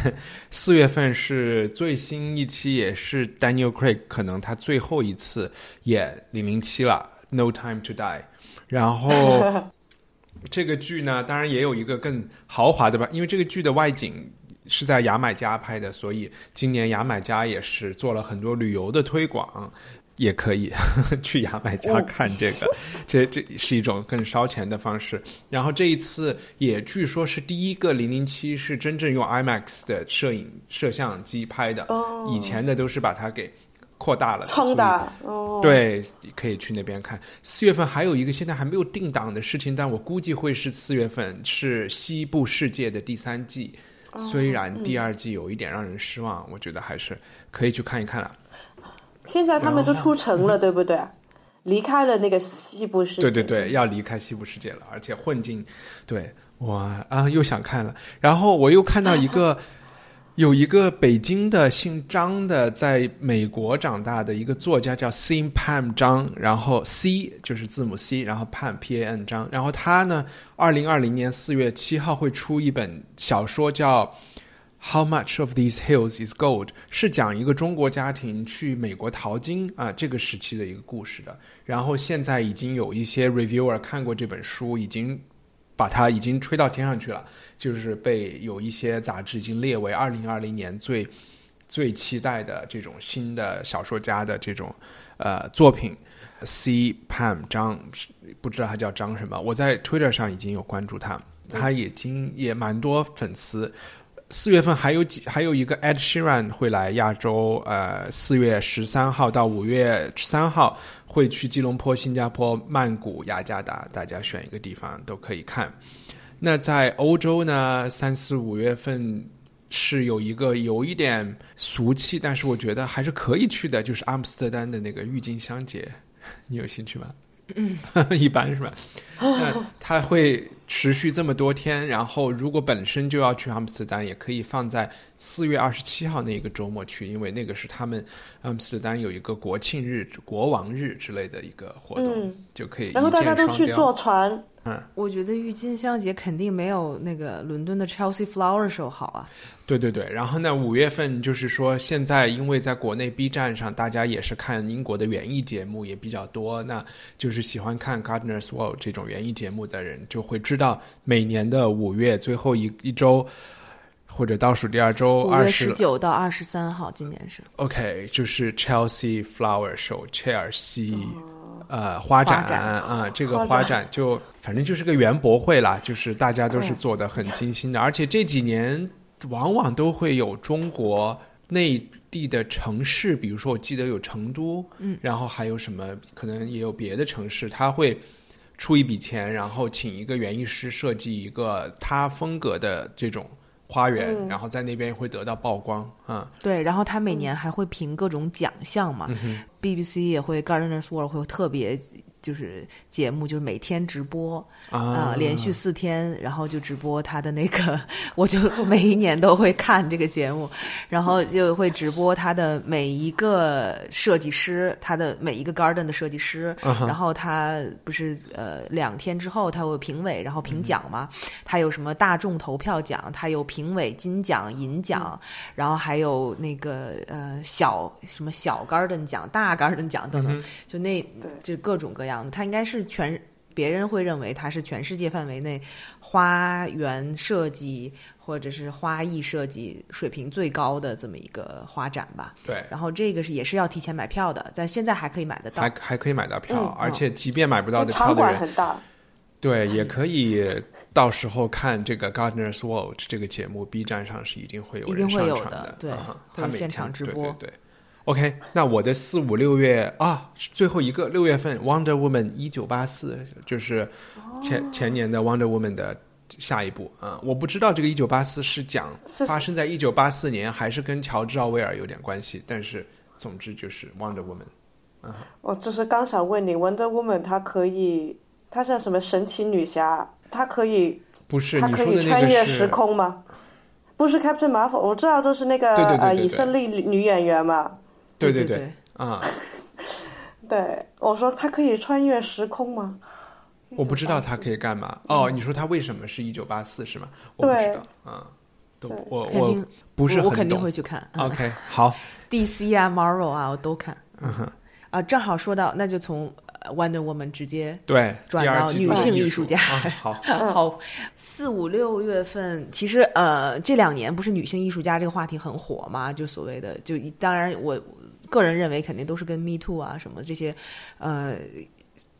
四月份是最新一期，也是 Daniel Craig 可能他最后一次演零零七了，《No Time to Die》。然后 *laughs* 这个剧呢，当然也有一个更豪华的吧，因为这个剧的外景是在牙买加拍的，所以今年牙买加也是做了很多旅游的推广。也可以 *laughs* 去牙买加看这个，*laughs* 这这是一种更烧钱的方式。然后这一次也据说是第一个零零七是真正用 IMAX 的摄影摄像机拍的，以前的都是把它给扩大了，撑大。对，可以去那边看。四月份还有一个现在还没有定档的事情，但我估计会是四月份，是《西部世界》的第三季。虽然第二季有一点让人失望，我觉得还是可以去看一看了。现在他们都出城了，对不对？离开了那个西部世界。对对对，要离开西部世界了，而且混进，对，我啊，又想看了。然后我又看到一个，有一个北京的姓张的，在美国长大的一个作家叫 Sim Pam 张，然后 C 就是字母 C，然后 Pam P A N 张，然后他呢，二零二零年四月七号会出一本小说叫。How much of these hills is gold？是讲一个中国家庭去美国淘金啊，这个时期的一个故事的。然后现在已经有一些 reviewer 看过这本书，已经把它已经吹到天上去了，就是被有一些杂志已经列为二零二零年最最期待的这种新的小说家的这种呃作品。C Pam 张不知道他叫张什么，我在 Twitter 上已经有关注他，他已经也蛮多粉丝。四月份还有几还有一个 Ed Sheeran 会来亚洲，呃，四月十三号到五月三号会去吉隆坡、新加坡、曼谷、雅加达，大家选一个地方都可以看。那在欧洲呢，三四五月份是有一个有一点俗气，但是我觉得还是可以去的，就是阿姆斯特丹的那个郁金香节，你有兴趣吗？嗯，*laughs* 一般是吧？那他会持续这么多天，然后如果本身就要去阿姆斯特丹，也可以放在四月二十七号那一个周末去，因为那个是他们阿姆斯特丹有一个国庆日、国王日之类的一个活动，就可以。然后大家都去坐船。嗯，我觉得郁金香节肯定没有那个伦敦的 Chelsea Flower Show 好啊。对对对，然后呢，五月份就是说，现在因为在国内 B 站上，大家也是看英国的园艺节目也比较多，那就是喜欢看 Gardeners World 这种园艺节目的人，就会知道每年的五月最后一一周或者倒数第二周，五月十九到二十三号，今年是 OK，就是 Chelsea Flower Show，切尔西。呃，花展啊，这个花展就反正就是个园博会啦，就是大家都是做的很精心的，而且这几年往往都会有中国内地的城市，比如说我记得有成都，嗯，然后还有什么可能也有别的城市，他会出一笔钱，然后请一个园艺师设计一个他风格的这种。花园，然后在那边会得到曝光啊。对，然后他每年还会评各种奖项嘛。BBC 也会，Gardeners World 会特别。就是节目，就是每天直播啊，连续四天，然后就直播他的那个，*laughs* 我就 *laughs* 每一年都会看这个节目，然后就会直播他的每一个设计师，他的每一个 garden 的设计师，然后他不是呃两天之后他会评委，然后评奖嘛，他有什么大众投票奖，他有评委金奖、银奖，然后还有那个呃小什么小 garden 奖、大 garden 奖等等，就那就各种各样。它应该是全，别人会认为它是全世界范围内花园设计或者是花艺设计水平最高的这么一个花展吧。对。然后这个是也是要提前买票的，但现在还可以买得到，还还可以买到票，而且即便买不到的场馆很大。对，也可以到时候看这个 Gardeners World 这个节目，B 站上是一定会有人上场的，对，他们现场直播，对。OK，那我的四五六月啊，最后一个六月份，Wonder Woman 一九八四，就是前前年的 Wonder Woman 的下一部啊。我不知道这个一九八四是讲发生在一九八四年，还是跟乔治奥威尔有点关系。但是总之就是 Wonder Woman。啊，我就是刚想问你，Wonder Woman 它可以，它像什么神奇女侠？它可以不是？它可以穿越时空吗？不是 Captain Marvel，我知道就是那个呃以色列女演员嘛。对对对，啊，*laughs* 对，我说他可以穿越时空吗？我不知道他可以干嘛。哦，你说他为什么是一九八四是吗？我不知道啊，都我我不是我肯定会去看。OK，好，*laughs* DC 啊，Marvel 啊，我都看。嗯哼，啊，正好说到，那就从 Wonder Woman 直接对转到女性艺术家。好，*laughs* 好，四五六月份，其实呃，这两年不是女性艺术家这个话题很火嘛？就所谓的，就当然我个人认为肯定都是跟 Me Too 啊什么这些，呃。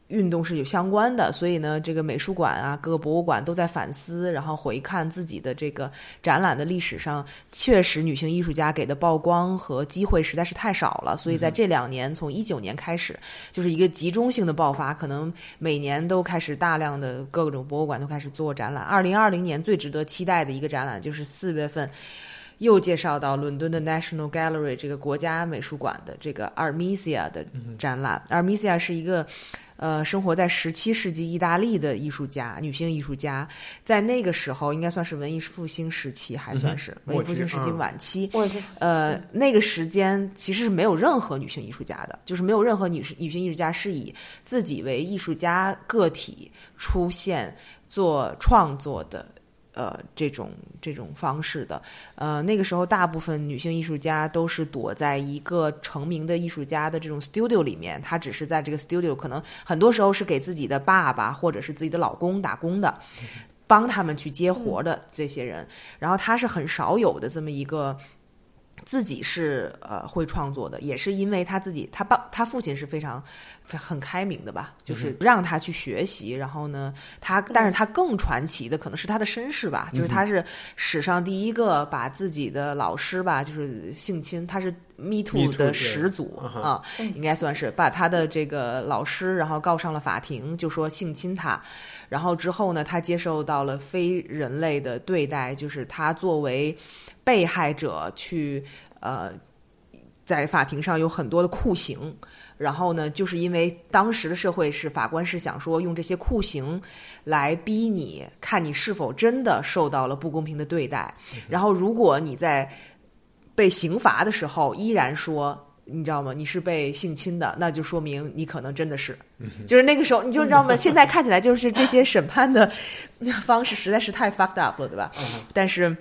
运动是有相关的，所以呢，这个美术馆啊，各个博物馆都在反思，然后回看自己的这个展览的历史上，确实女性艺术家给的曝光和机会实在是太少了。所以在这两年，从一九年开始，就是一个集中性的爆发，可能每年都开始大量的各种博物馆都开始做展览。二零二零年最值得期待的一个展览，就是四月份又介绍到伦敦的 National Gallery 这个国家美术馆的这个 Armisia 的展览。Armisia 是一个。呃，生活在十七世纪意大利的艺术家，女性艺术家，在那个时候应该算是文艺复兴时期，还算是文艺复兴时期晚期。呃，那个时间其实是没有任何女性艺术家的，就是没有任何女女性艺术家是以自己为艺术家个体出现做创作的。呃，这种这种方式的，呃，那个时候大部分女性艺术家都是躲在一个成名的艺术家的这种 studio 里面，她只是在这个 studio，可能很多时候是给自己的爸爸或者是自己的老公打工的，帮他们去接活的这些人，然后她是很少有的这么一个。自己是呃会创作的，也是因为他自己，他爸他父亲是非常很开明的吧，就是让他去学习。然后呢，他但是他更传奇的可能是他的身世吧，就是他是史上第一个把自己的老师吧，就是性侵，他是 Me Too 的始祖啊，应该算是把他的这个老师然后告上了法庭，就说性侵他。然后之后呢，他接受到了非人类的对待，就是他作为。被害者去呃，在法庭上有很多的酷刑，然后呢，就是因为当时的社会是法官是想说用这些酷刑来逼你看你是否真的受到了不公平的对待，然后如果你在被刑罚的时候依然说你知道吗？你是被性侵的，那就说明你可能真的是，就是那个时候你就知道吗？现在看起来就是这些审判的方式实在是太 fucked up 了，对吧？但是。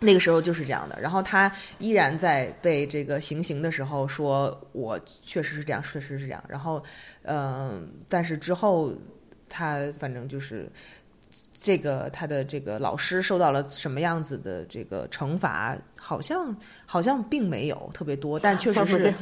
那个时候就是这样的，然后他依然在被这个行刑的时候说：“我确实是这样，确实是这样。”然后，嗯，但是之后他反正就是这个他的这个老师受到了什么样子的这个惩罚，好像好像并没有特别多，但确实 *laughs* 是。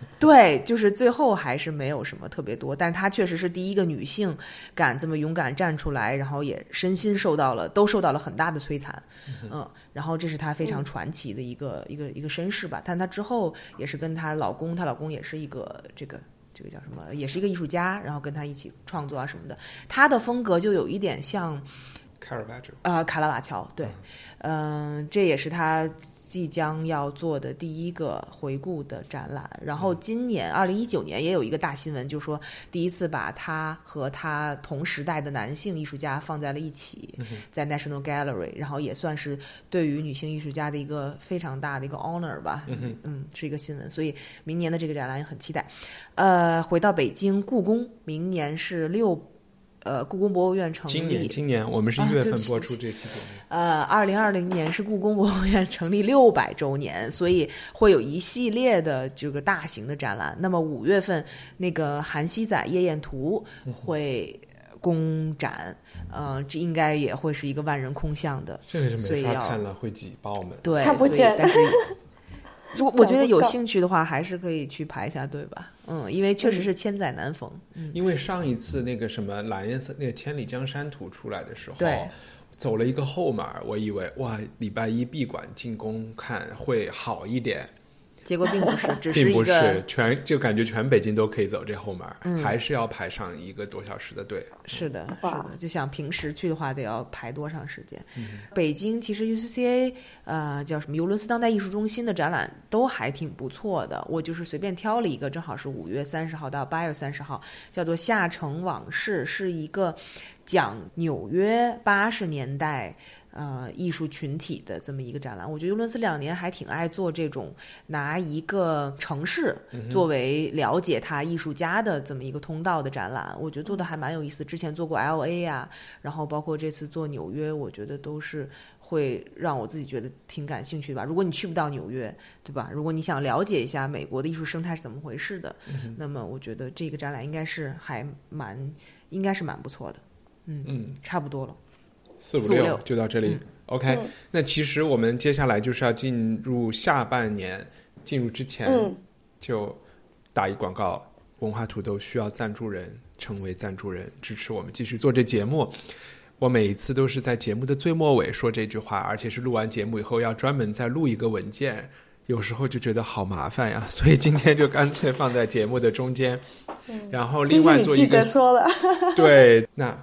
*laughs* 对，就是最后还是没有什么特别多，但她确实是第一个女性敢这么勇敢站出来，然后也身心受到了都受到了很大的摧残，嗯，然后这是她非常传奇的一个一个一个身世吧。但她之后也是跟她老公，她老公也是一个这个这个叫什么，也是一个艺术家，然后跟她一起创作啊什么的。她的风格就有一点像卡尔瓦乔，呃，卡拉瓦乔，对，嗯，这也是她。即将要做的第一个回顾的展览，然后今年二零一九年也有一个大新闻，就是说第一次把他和他同时代的男性艺术家放在了一起，在 National Gallery，然后也算是对于女性艺术家的一个非常大的一个 honor 吧，嗯，是一个新闻，所以明年的这个展览也很期待。呃，回到北京故宫，明年是六。呃，故宫博物院成立。今年，今年我们是一月份播出这期节目。呃，二零二零年是故宫博物院成立六百周年，所以会有一系列的这个大型的展览。那么五月份那个《韩熙载夜宴图》会公展，呃，这应该也会是一个万人空巷的。这个是没法看了，会挤爆们。对，所以但是。如果我觉得有兴趣的话，还是可以去排一下队吧。嗯，因为确实是千载难逢。嗯，因为上一次那个什么蓝颜色那个《千里江山图》出来的时候，对，走了一个后门，我以为哇，礼拜一闭馆进宫看会好一点。结果并不是，只是并不是全，就感觉全北京都可以走这后门，还是要排上一个多小时的队。是的，是的，就像平时去的话，得要排多长时间？北京其实 UCCA 呃叫什么尤伦斯当代艺术中心的展览都还挺不错的，我就是随便挑了一个，正好是五月三十号到八月三十号，叫做《下城往事》，是一个讲纽约八十年代。呃艺术群体的这么一个展览。我觉得尤伦斯两年还挺爱做这种拿一个城市作为了解他艺术家的这么一个通道的展览，我觉得做的还蛮有意思。之前做过 L A 呀，然后包括这次做纽约，我觉得都是。会让我自己觉得挺感兴趣的吧。如果你去不到纽约，对吧？如果你想了解一下美国的艺术生态是怎么回事的，那么我觉得这个展览应该是还蛮，应该是蛮不错的。嗯嗯，差不多了，四五六就到这里。OK，那其实我们接下来就是要进入下半年，进入之前就打一广告，文化土豆需要赞助人，成为赞助人，支持我们继续做这节目。我每一次都是在节目的最末尾说这句话，而且是录完节目以后要专门再录一个文件，有时候就觉得好麻烦呀，*laughs* 所以今天就干脆放在节目的中间，然后另外做一个说了，*laughs* 对，那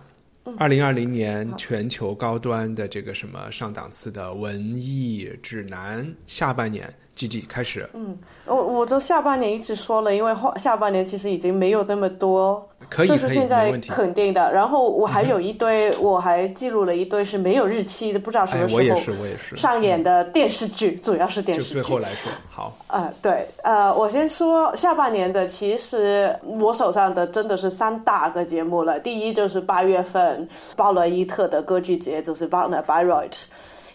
二零二零年全球高端的这个什么上档次的文艺指南下半年。G G 开始。嗯，我我就下半年一直说了，因为下半年其实已经没有那么多，可以，就是现在肯定的。然后我还有一堆，我还记录了一堆是没有日期的，不知道什么时候。我也是，我也是。上演的电视剧，主要是电视剧。最后来说，好。*laughs* 呃，对，呃，我先说下半年的，其实我手上的真的是三大个节目了。第一就是八月份鲍勒伊特的歌剧节，就是 Wagner Bayreuth。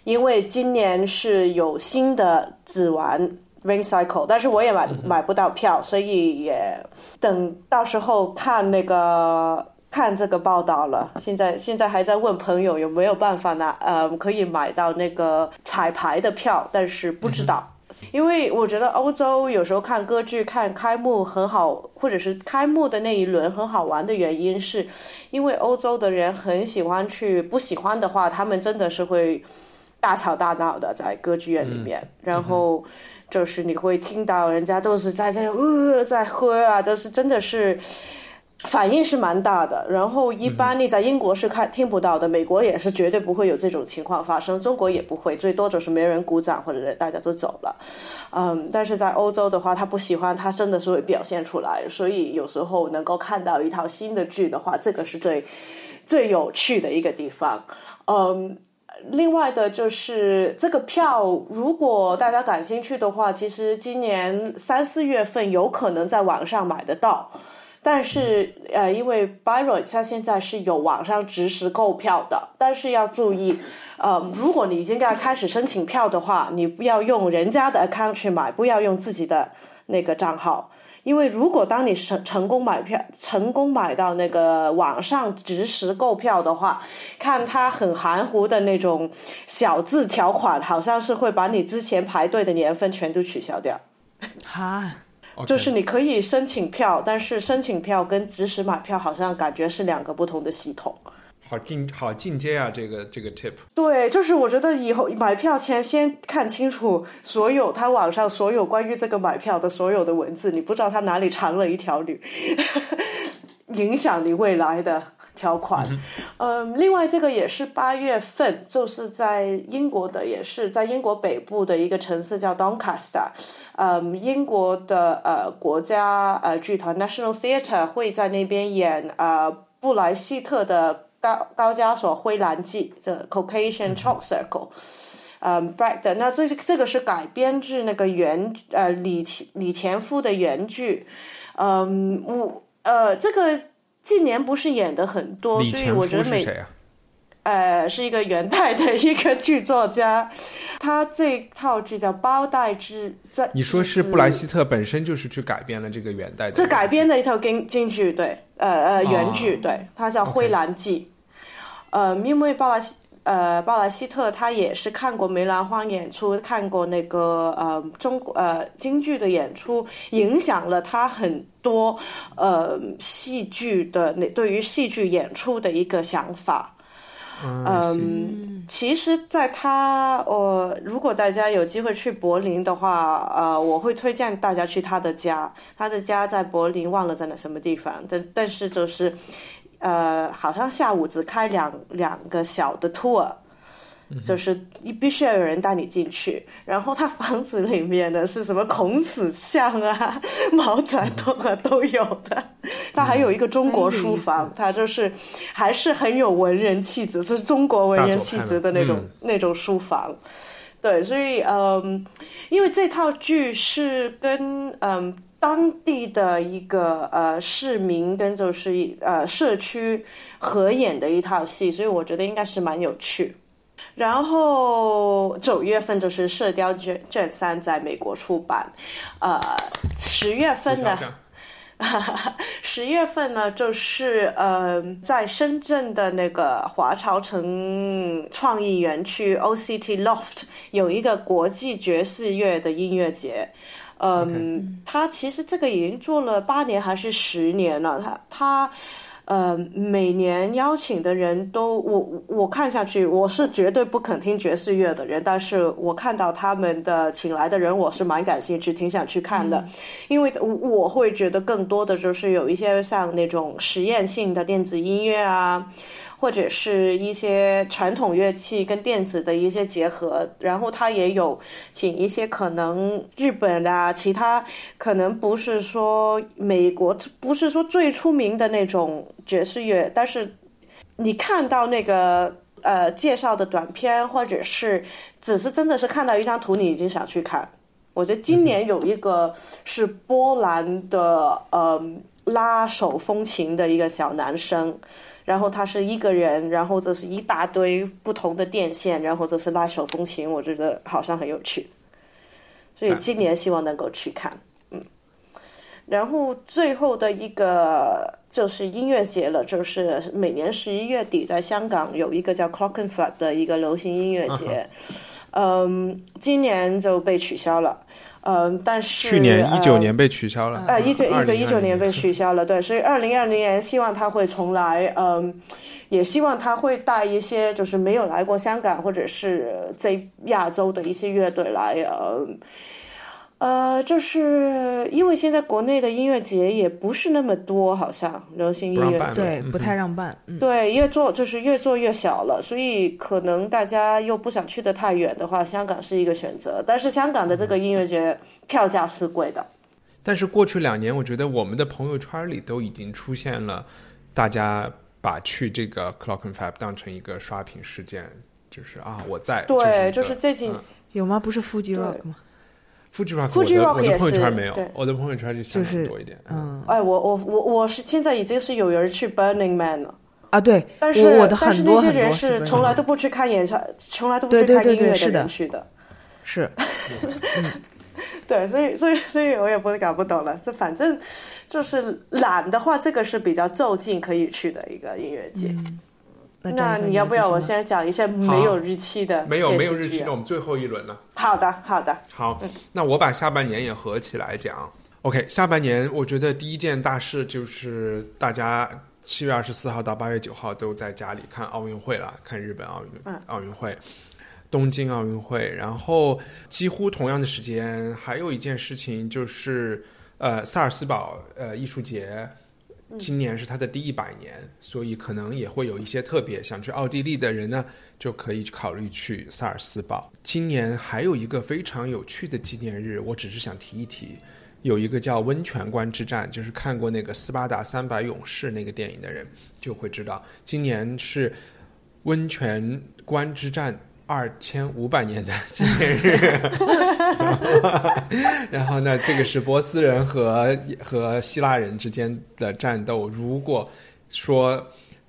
因为今年是有新的紫玩 Ring Cycle，但是我也买买不到票，所以也等到时候看那个看这个报道了。现在现在还在问朋友有没有办法拿呃可以买到那个彩排的票，但是不知道。因为我觉得欧洲有时候看歌剧看开幕很好，或者是开幕的那一轮很好玩的原因，是因为欧洲的人很喜欢去，不喜欢的话他们真的是会。大吵大闹的在歌剧院里面，然后就是你会听到人家都是在这呃在喝啊，都是真的是反应是蛮大的。然后一般你在英国是看听不到的，美国也是绝对不会有这种情况发生，中国也不会，最多就是没人鼓掌或者大家都走了。嗯，但是在欧洲的话，他不喜欢，他真的是会表现出来。所以有时候能够看到一套新的剧的话，这个是最最有趣的一个地方。嗯。另外的就是这个票，如果大家感兴趣的话，其实今年三四月份有可能在网上买得到。但是呃，因为 Byron 它现在是有网上实时购票的，但是要注意，呃，如果你已经要开始申请票的话，你不要用人家的 account 去买，不要用自己的那个账号。因为如果当你成成功买票，成功买到那个网上实时购票的话，看它很含糊的那种小字条款，好像是会把你之前排队的年份全都取消掉。*laughs* 哈，就是你可以申请票，但是申请票跟实时买票好像感觉是两个不同的系统。好进好进阶啊！这个这个 tip，对，就是我觉得以后买票前先看清楚所有他网上所有关于这个买票的所有的文字，你不知道他哪里藏了一条女 *laughs* 影响你未来的条款。嗯，另外这个也是八月份，就是在英国的，也是在英国北部的一个城市叫 Doncaster。嗯，英国的呃国家呃剧团 National Theatre 会在那边演呃布莱希特的。高高加索灰蓝记的 Caucasian Chalk Circle，嗯，Break 那这这个是改编自那个原呃李李前夫的原剧，嗯，我呃这个近年不是演的很多，所以我觉得每呃是一个元代的一个剧作家，他这套剧叫《包代之这你说是布莱希特本身就是去改编了这个元代的，这改编的一套京京剧，对，呃呃原剧，对，它叫《灰蓝记》。呃，因为巴拉西呃巴拉希特他也是看过梅兰芳演出，看过那个呃中国呃京剧的演出，影响了他很多呃戏剧的那对于戏剧演出的一个想法。嗯，其实，在他呃，如果大家有机会去柏林的话，呃，我会推荐大家去他的家，他的家在柏林，忘了在那什么地方，但但是就是。呃，好像下午只开两两个小的 tour，就是你必须要有人带你进去。然后他房子里面呢是什么孔子像啊、毛泽东啊都有的。他还有一个中国书房，他就是还是很有文人气质，是中国文人气质的那种那种书房。对，所以嗯，因为这套剧是跟嗯。当地的一个呃市民跟就是呃社区合演的一套戏，所以我觉得应该是蛮有趣。然后九月份就是《射雕卷卷三》在美国出版，呃，十月份呢，*laughs* 十月份呢就是呃在深圳的那个华侨城创意园区 OCT Loft 有一个国际爵士乐的音乐节。嗯，他其实这个已经做了八年还是十年了。他他，呃，每年邀请的人都，我我看下去，我是绝对不肯听爵士乐的人，但是我看到他们的请来的人，我是蛮感兴趣，挺想去看的，因为我会觉得更多的就是有一些像那种实验性的电子音乐啊。或者是一些传统乐器跟电子的一些结合，然后他也有请一些可能日本啊，其他可能不是说美国，不是说最出名的那种爵士乐，但是你看到那个呃介绍的短片，或者是只是真的是看到一张图，你已经想去看。我觉得今年有一个是波兰的呃拉手风琴的一个小男生。然后他是一个人，然后这是一大堆不同的电线，然后这是拉手风琴，我觉得好像很有趣，所以今年希望能够去看，嗯。然后最后的一个就是音乐节了，就是每年十一月底在香港有一个叫 Clockenflap 的一个流行音乐节，*laughs* 嗯，今年就被取消了。嗯，但是去年一九年被取消了。呃，一九一九一九年被取消了，对，所以二零二零年希望他会重来。嗯，也希望他会带一些就是没有来过香港或者是在亚洲的一些乐队来。嗯。呃，就是因为现在国内的音乐节也不是那么多，好像流行音乐对不太让办，对越做就是越做越小了，所以可能大家又不想去的太远的话，香港是一个选择。但是香港的这个音乐节票价是贵的。但是过去两年，我觉得我们的朋友圈里都已经出现了，大家把去这个 Clock and Fab 当成一个刷屏事件，就是啊，我在对，就是最近有吗？不是 Fuji Rock 吗？富士 rock，我的我的朋友圈没有，我的朋友圈就相对多一点。嗯，哎，我我我我是现在已经是有人去 Burning Man 了。啊，对，但是我的但是那些人是从来都不去看演唱，从来都不去看音乐的人去的，是 *laughs* *laughs* 对，所以所以所以我也不是搞不懂了，这反正就是懒的话，这个是比较就近可以去的一个音乐节。那你要不要我现在讲一下没有日期的？没有没有日期的，我们最后一轮了。好的好的。好，那我把下半年也合起来讲。OK，下半年我觉得第一件大事就是大家七月二十四号到八月九号都在家里看奥运会了，看日本奥运奥运会、东京奥运会。然后几乎同样的时间，还有一件事情就是呃萨尔斯堡呃艺术节。今年是他的第一百年，所以可能也会有一些特别。想去奥地利的人呢，就可以考虑去萨尔斯堡。今年还有一个非常有趣的纪念日，我只是想提一提，有一个叫温泉关之战，就是看过那个《斯巴达三百勇士》那个电影的人就会知道，今年是温泉关之战。二千五百年的纪念日，*laughs* 然后呢，这个是波斯人和和希腊人之间的战斗。如果说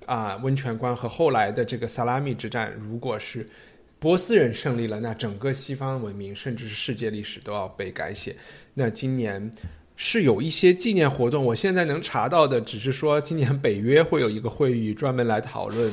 啊，温泉关和后来的这个萨拉密之战，如果是波斯人胜利了，那整个西方文明甚至是世界历史都要被改写。那今年是有一些纪念活动，我现在能查到的只是说，今年北约会有一个会议专门来讨论。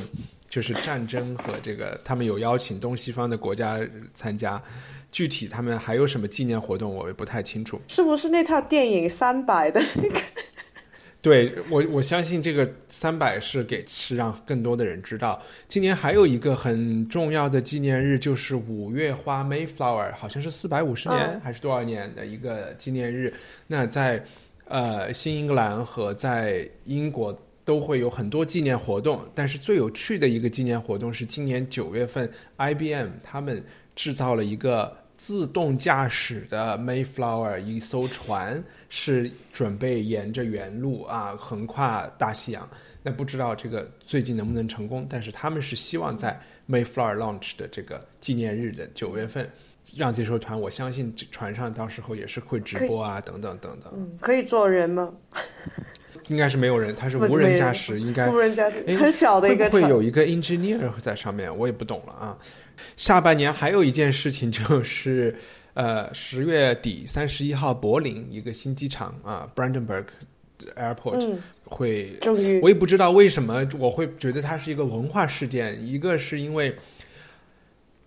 就是战争和这个，他们有邀请东西方的国家参加，具体他们还有什么纪念活动，我也不太清楚。是不是那套电影《三百》的那个？*laughs* 对我，我相信这个三百是给是让更多的人知道。今年还有一个很重要的纪念日，就是五月花 Mayflower，好像是四百五十年还是多少年的一个纪念日。那在呃新英格兰和在英国。都会有很多纪念活动，但是最有趣的一个纪念活动是今年九月份，IBM 他们制造了一个自动驾驶的 Mayflower 一艘船，是准备沿着原路啊横跨大西洋。那不知道这个最近能不能成功？但是他们是希望在 Mayflower launch 的这个纪念日的九月份，让这艘船，我相信船上到时候也是会直播啊，等等等等。嗯，可以坐人吗？应该是没有人，它是无人驾驶，应该无人驾驶，很小的一个会有一个 engineer 在上面，我也不懂了啊。下半年还有一件事情就是，呃，十月底三十一号，柏林一个新机场啊，Brandenburg Airport 会，我也不知道为什么我会觉得它是一个文化事件，一个是因为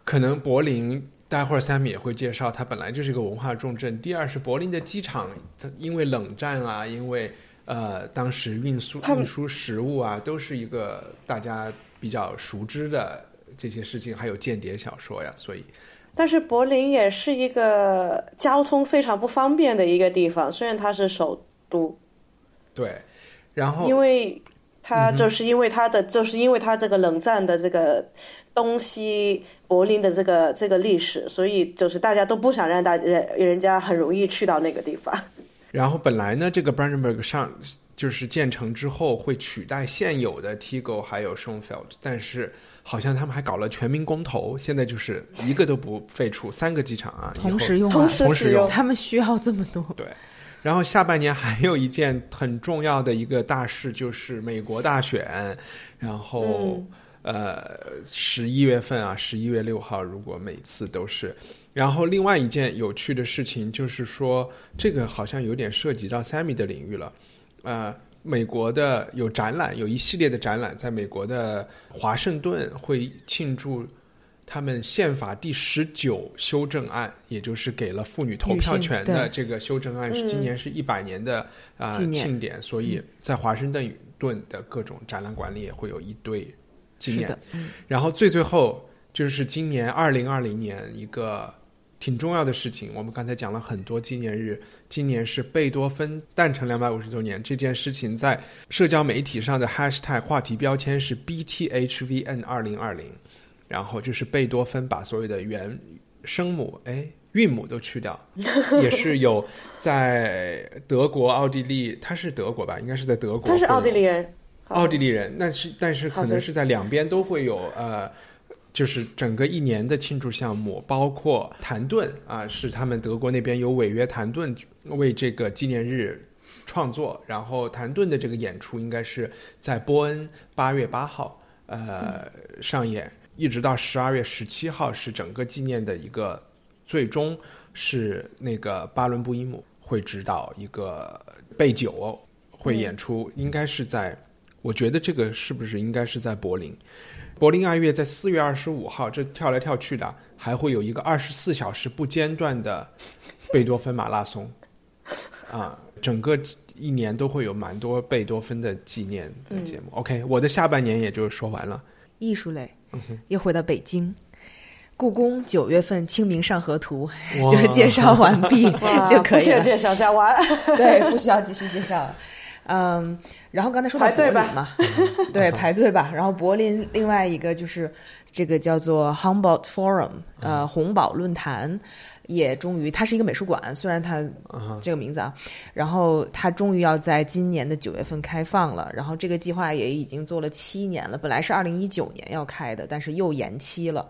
可能柏林。待会儿 Sammy 也会介绍，它本来就是一个文化重镇。第二是柏林的机场，它因为冷战啊，因为呃当时运输运输食物啊，都是一个大家比较熟知的这些事情，还有间谍小说呀，所以。但是柏林也是一个交通非常不方便的一个地方，虽然它是首都。对，然后因为它就是因为它的就是因为它这个冷战的这个东西。柏林的这个这个历史，所以就是大家都不想让大人人家很容易去到那个地方。然后本来呢，这个 Brandenburg 上就是建成之后会取代现有的 Tigo 还有 Schönfeld，但是好像他们还搞了全民公投，现在就是一个都不废除，三个机场啊同时用，同时用，他们需要这么多。对。然后下半年还有一件很重要的一个大事，就是美国大选，然后。呃，十一月份啊，十一月六号，如果每次都是，然后另外一件有趣的事情就是说，这个好像有点涉及到 Sammy 的领域了。呃，美国的有展览，有一系列的展览，在美国的华盛顿会庆祝他们宪法第十九修正案，也就是给了妇女投票权的这个修正案，是今年是一百年的啊庆典，所以在华盛顿顿的各种展览馆里也会有一堆。纪念，然后最最后就是今年二零二零年一个挺重要的事情。我们刚才讲了很多纪念日，今年是贝多芬诞辰两百五十周年。这件事情在社交媒体上的 hashtag 话题标签是 BTHVN 二零二零，然后就是贝多芬把所有的原声母哎韵母都去掉，*laughs* 也是有在德国、奥地利，他是德国吧？应该是在德国，他是奥地利人。奥地利人，那是但是可能是在两边都会有呃，就是整个一年的庆祝项目，包括谭盾啊，是他们德国那边有违约谭盾为这个纪念日创作，然后谭盾的这个演出应该是在波恩八月八号呃上演，一直到十二月十七号是整个纪念的一个最终是那个巴伦布伊姆会指导一个贝九会演出，应该是在。我觉得这个是不是应该是在柏林？柏林爱乐在四月二十五号，这跳来跳去的，还会有一个二十四小时不间断的贝多芬马拉松 *laughs* 啊！整个一年都会有蛮多贝多芬的纪念的节目。OK，我的下半年也就说完了。艺术类，又回到北京故宫，九月份《清明上河图》*laughs* 就介绍完毕 *laughs* 就可以了。介绍下完，对，不需要继续介绍了。嗯，然后刚才说到柏林嘛，对，*laughs* 排队吧。然后柏林另外一个就是这个叫做 Humboldt Forum，呃，洪堡论坛。也终于，它是一个美术馆，虽然它这个名字啊，然后它终于要在今年的九月份开放了。然后这个计划也已经做了七年了，本来是二零一九年要开的，但是又延期了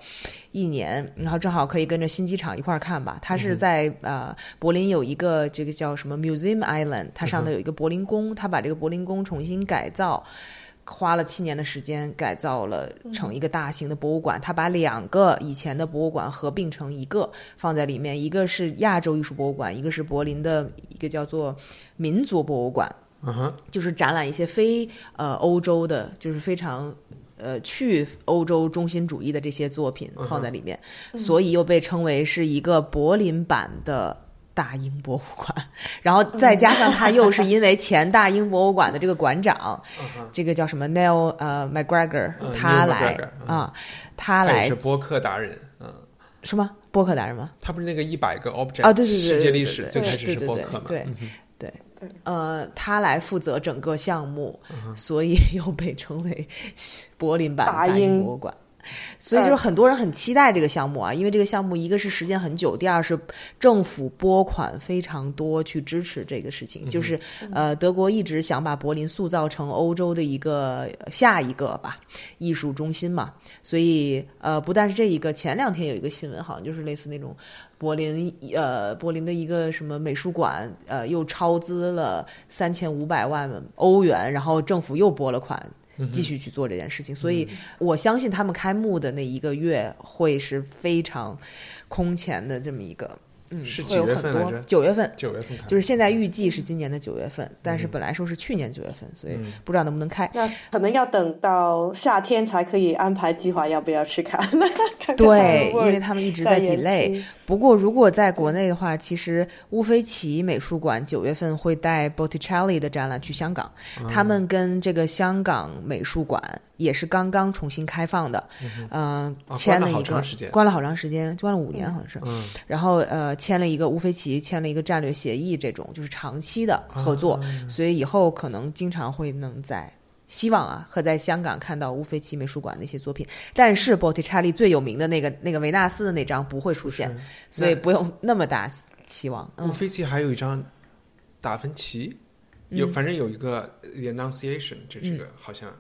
一年。然后正好可以跟着新机场一块儿看吧。它是在呃柏林有一个这个叫什么 Museum Island，它上头有一个柏林宫，它把这个柏林宫重新改造。花了七年的时间改造了成一个大型的博物馆，他把两个以前的博物馆合并成一个放在里面，一个是亚洲艺术博物馆，一个是柏林的一个叫做民族博物馆，就是展览一些非呃欧洲的，就是非常呃去欧洲中心主义的这些作品放在里面，所以又被称为是一个柏林版的。大英博物馆，*laughs* 然后再加上他又是因为前大英博物馆的这个馆长，这个叫什么 Neil 呃 McGregor，他来啊，他来是播客达人，嗯，是吗？播客达人吗？他不是那个一百个 object 啊，对对对，世界历史最开始是播客嘛？对对呃，他来负责整个项目，所以又被称为 *laughs* 柏林版大英博物馆。所以就是很多人很期待这个项目啊，因为这个项目一个是时间很久，第二是政府拨款非常多去支持这个事情。就是呃，德国一直想把柏林塑造成欧洲的一个下一个吧艺术中心嘛，所以呃，不但是这一个，前两天有一个新闻，好像就是类似那种柏林呃柏林的一个什么美术馆呃又超支了三千五百万欧元，然后政府又拨了款。继续去做这件事情，所以我相信他们开幕的那一个月会是非常空前的这么一个。嗯，是几月份来着？九月份，九月份就是现在预计是今年的九月份，但是本来说是去年九月份，所以不知道能不能开。那可能要等到夏天才可以安排计划，要不要去看？*laughs* 对，因为他们一直在 delay。不过如果在国内的话，其实乌菲齐美术馆九月份会带 Botticelli 的展览去香港，他们跟这个香港美术馆。也是刚刚重新开放的，嗯，签了一个关了好长时间，关了五年好像是，嗯，然后呃签了一个乌菲齐签了一个战略协议，这种就是长期的合作，所以以后可能经常会能在希望啊和在香港看到乌菲齐美术馆那些作品，但是 Botticelli 最有名的那个那个维纳斯的那张不会出现，所以不用那么大期望。乌菲齐还有一张达芬奇，有反正有一个 Annunciation，这是个好像。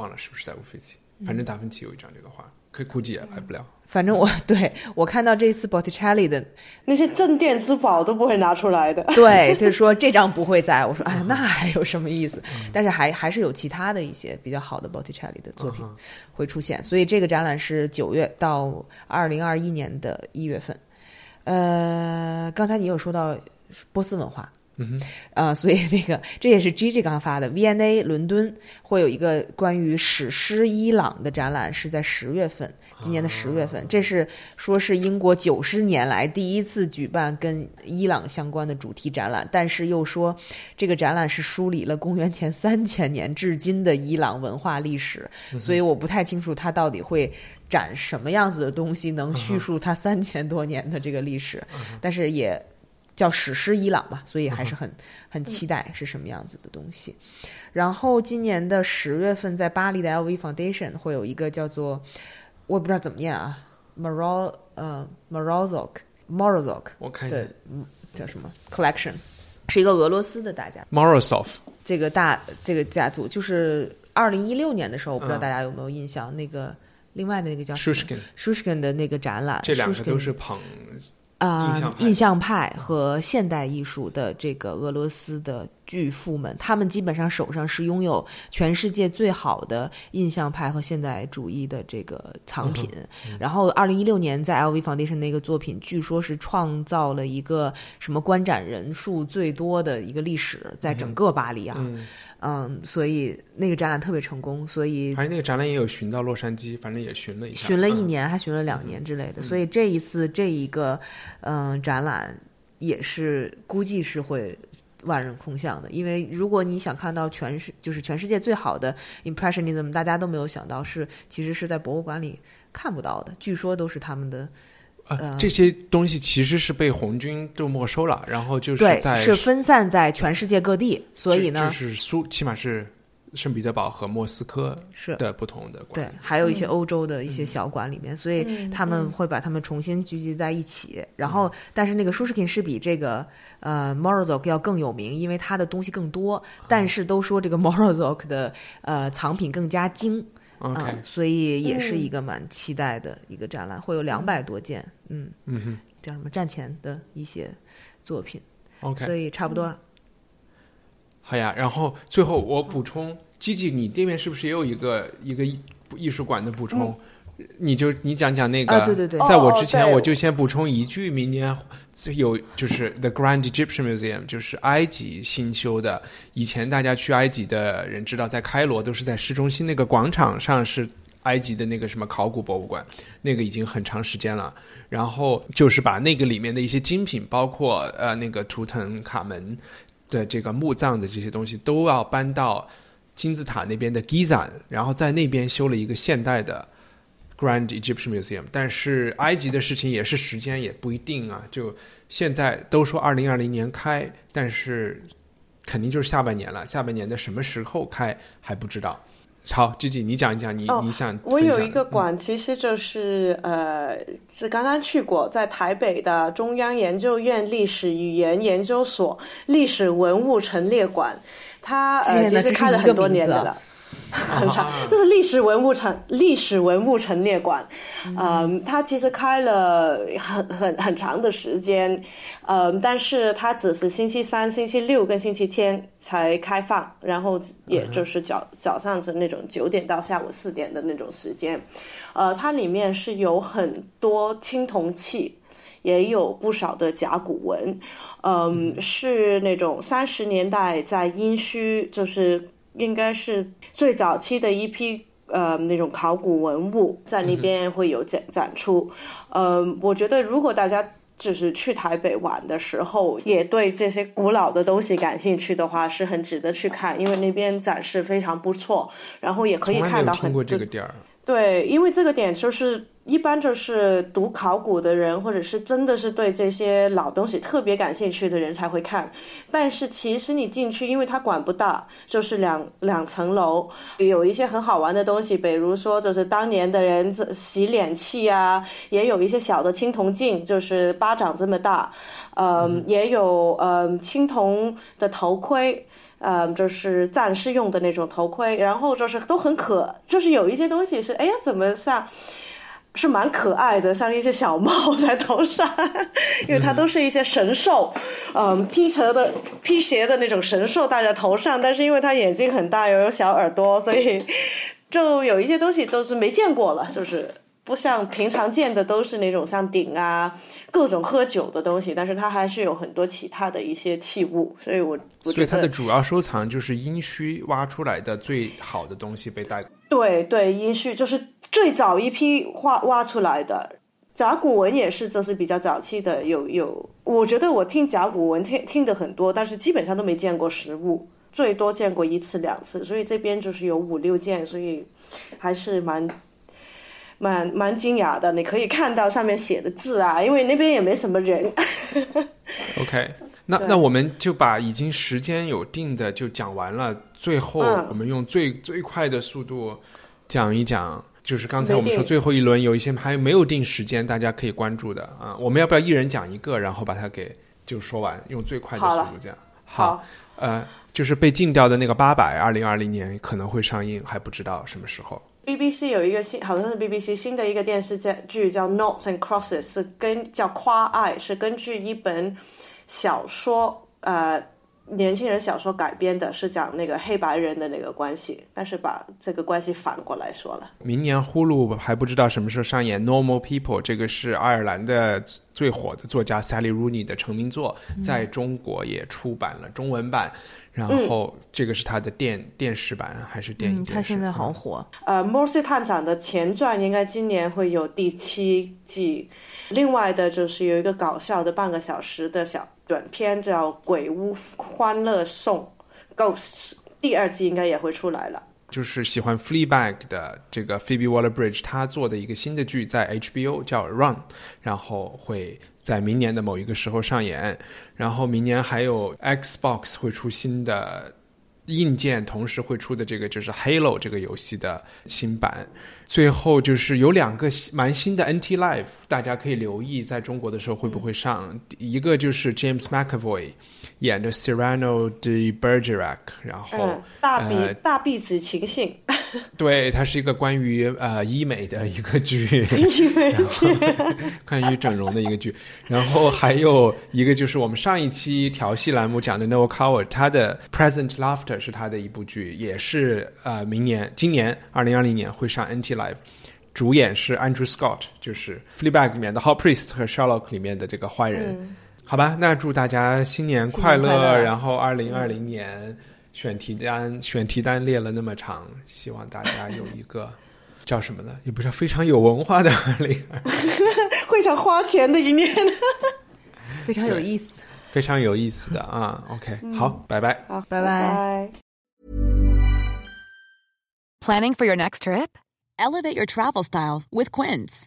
忘了是不是在乌菲齐？反正达芬奇有一张这个画，可估计也来不了。反正我 *laughs* 对我看到这次 Botticelli 的那些镇店之宝都不会拿出来的。*laughs* 对，就是说这张不会在。我说哎，那还有什么意思？但是还还是有其他的一些比较好的 Botticelli 的作品会出现。所以这个展览是九月到二零二一年的一月份。呃，刚才你有说到波斯文化。嗯，呃，所以那个这也是 G G 刚发的，V&A 伦敦会有一个关于史诗伊朗的展览，是在十月份，今年的十月份，这是说是英国九十年来第一次举办跟伊朗相关的主题展览，但是又说这个展览是梳理了公元前三千年至今的伊朗文化历史，所以我不太清楚它到底会展什么样子的东西，能叙述它三千多年的这个历史，但是也。叫史诗伊朗吧，所以还是很很期待是什么样子的东西。然后今年的十月份，在巴黎的 LV Foundation 会有一个叫做我也不知道怎么念啊，Moro 呃 Morozok Morozok，我看的叫什么？Collection，是一个俄罗斯的大家。Morozov 这个大这个家族，就是二零一六年的时候，我不知道大家有没有印象，那个另外的那个叫 Shushkin Shushkin 的那个展览，这两个都是捧。啊，印象派和现代艺术的这个俄罗斯的巨富们，他们基本上手上是拥有全世界最好的印象派和现代主义的这个藏品。然后，二零一六年在 LV Foundation 那个作品，据说是创造了一个什么观展人数最多的一个历史，在整个巴黎啊。嗯，所以那个展览特别成功，所以而且那个展览也有巡到洛杉矶，反正也巡了一下，巡了一年还巡了两年之类的。所以这一次这一个嗯展览也是估计是会万人空巷的，因为如果你想看到全世就是全世界最好的 Impressionism，大家都没有想到是其实是在博物馆里看不到的，据说都是他们的。呃，这些东西其实是被红军就没收了，然后就是在是分散在全世界各地，所以呢，就是苏起码是圣彼得堡和莫斯科是。的不同的馆对，还有一些欧洲的一些小馆里面，所以他们会把他们重新聚集在一起。然后，但是那个舒适品是比这个呃 Morozov 要更有名，因为它的东西更多。但是都说这个 *laughs* Morozov 的呃藏品更加精。OK，所以也是一个蛮期待的一个展览，会有两百多件，嗯嗯哼，叫什么？战前的一些作品，OK，所以差不多。好呀，然后最后我补充吉吉你这边是不是也有一个一个艺术馆的补充？你就你讲讲那个，对对对，在我之前我就先补充一句，明年有就是 The Grand Egyptian Museum，就是埃及新修的。以前大家去埃及的人知道，在开罗都是在市中心那个广场上是埃及的那个什么考古博物馆，那个已经很长时间了。然后就是把那个里面的一些精品，包括呃那个图腾卡门的这个墓葬的这些东西，都要搬到金字塔那边的 Giza，然后在那边修了一个现代的。Grand Egyptian Museum，但是埃及的事情也是时间也不一定啊。就现在都说二零二零年开，但是肯定就是下半年了。下半年的什么时候开还不知道。好，G G，你讲一讲你你想。我有一个馆，其实就是呃，是刚刚去过，在台北的中央研究院历史语言研究所历史文物陈列馆，它呃其实开了很多年的了。很长，这是历史文物陈历史文物陈列馆，嗯，它其实开了很很很长的时间，嗯，但是它只是星期三、星期六跟星期天才开放，然后也就是早早上是那种九点到下午四点的那种时间，呃，它里面是有很多青铜器，也有不少的甲骨文，嗯，是那种三十年代在殷墟，就是应该是。最早期的一批呃那种考古文物在那边会有展展出，呃，我觉得如果大家就是去台北玩的时候，也对这些古老的东西感兴趣的话，是很值得去看，因为那边展示非常不错，然后也可以看到很多这个点儿。对，因为这个点就是。一般就是读考古的人，或者是真的是对这些老东西特别感兴趣的人才会看。但是其实你进去，因为它管不大，就是两两层楼，有一些很好玩的东西，比如说就是当年的人洗脸器啊，也有一些小的青铜镜，就是巴掌这么大，嗯，也有嗯青铜的头盔，嗯，就是战士用的那种头盔，然后就是都很可，*laughs* 就是有一些东西是，哎呀，怎么像。是蛮可爱的，像一些小帽 *laughs* 在头上，因为它都是一些神兽，嗯，披蛇的、披鞋的那种神兽戴在头上，但是因为它眼睛很大又有小耳朵，所以就有一些东西都是没见过了，就是不像平常见的都是那种像鼎啊、各种喝酒的东西，但是它还是有很多其他的一些器物，所以我所以它的主要收藏就是殷墟挖出来的最好的东西被带。对对，殷墟就是。最早一批挖挖出来的甲骨文也是，这是比较早期的。有有，我觉得我听甲骨文听听的很多，但是基本上都没见过实物，最多见过一次两次。所以这边就是有五六件，所以还是蛮蛮蛮惊讶的。你可以看到上面写的字啊，因为那边也没什么人。OK，*laughs* 那那我们就把已经时间有定的就讲完了，最后我们用最最快的速度讲一讲。就是刚才我们说最后一轮有一些还没有定时间，大家可以关注的啊。我们要不要一人讲一个，然后把它给就说完，用最快的速度讲？好，呃，就是被禁掉的那个八百，二零二零年可能会上映，还不知道什么时候。BBC 有一个新，好像是 BBC 新的一个电视剧叫《Notes and Crosses》，是跟叫《夸爱》，是根据一本小说，呃。年轻人小说改编的是讲那个黑白人的那个关系，但是把这个关系反过来说了。明年呼噜还不知道什么时候上演《Normal People》，这个是爱尔兰的最火的作家 Sally Rooney 的成名作，在中国也出版了中文版。然后这个是他的电电视版还是电影？他现在好火。呃，《莫西探长》的前传应该今年会有第七季。另外的就是有一个搞笑的半个小时的小。短片叫《鬼屋欢乐颂》，Ghosts，第二季应该也会出来了。就是喜欢 Fleabag 的这个 Phoebe Waller-Bridge，他做的一个新的剧在 HBO 叫 Run，然后会在明年的某一个时候上演。然后明年还有 Xbox 会出新的硬件，同时会出的这个就是 Halo 这个游戏的新版。最后就是有两个蛮新的 NT Live，大家可以留意，在中国的时候会不会上？一个就是 James McAvoy 演的 Cyrano de Bergerac，然后大鼻大鼻子情信。*laughs* 对，它是一个关于呃医美的一个剧 *laughs* *laughs* 然后关于整容的一个剧。然后还有一个就是我们上一期调戏栏目讲的 Noel Coward，他的 Present Laughter 是他的一部剧，也是呃明年今年二零二零年会上 NT Live，主演是 Andrew Scott，就是《Fleabag》里面的 Hot Priest 和 Sherlock 里面的这个坏人。好吧，那祝大家新年快乐，然后二零二零年。选题单选题单列了那么长，希望大家有一个叫什么呢？也不是非常有文化的 *laughs* 二零二，会想花钱的一年，*laughs* 非常有意思，非常有意思的啊。OK，好，拜拜，好，拜拜。Planning for your next trip? Elevate your travel style with Quince.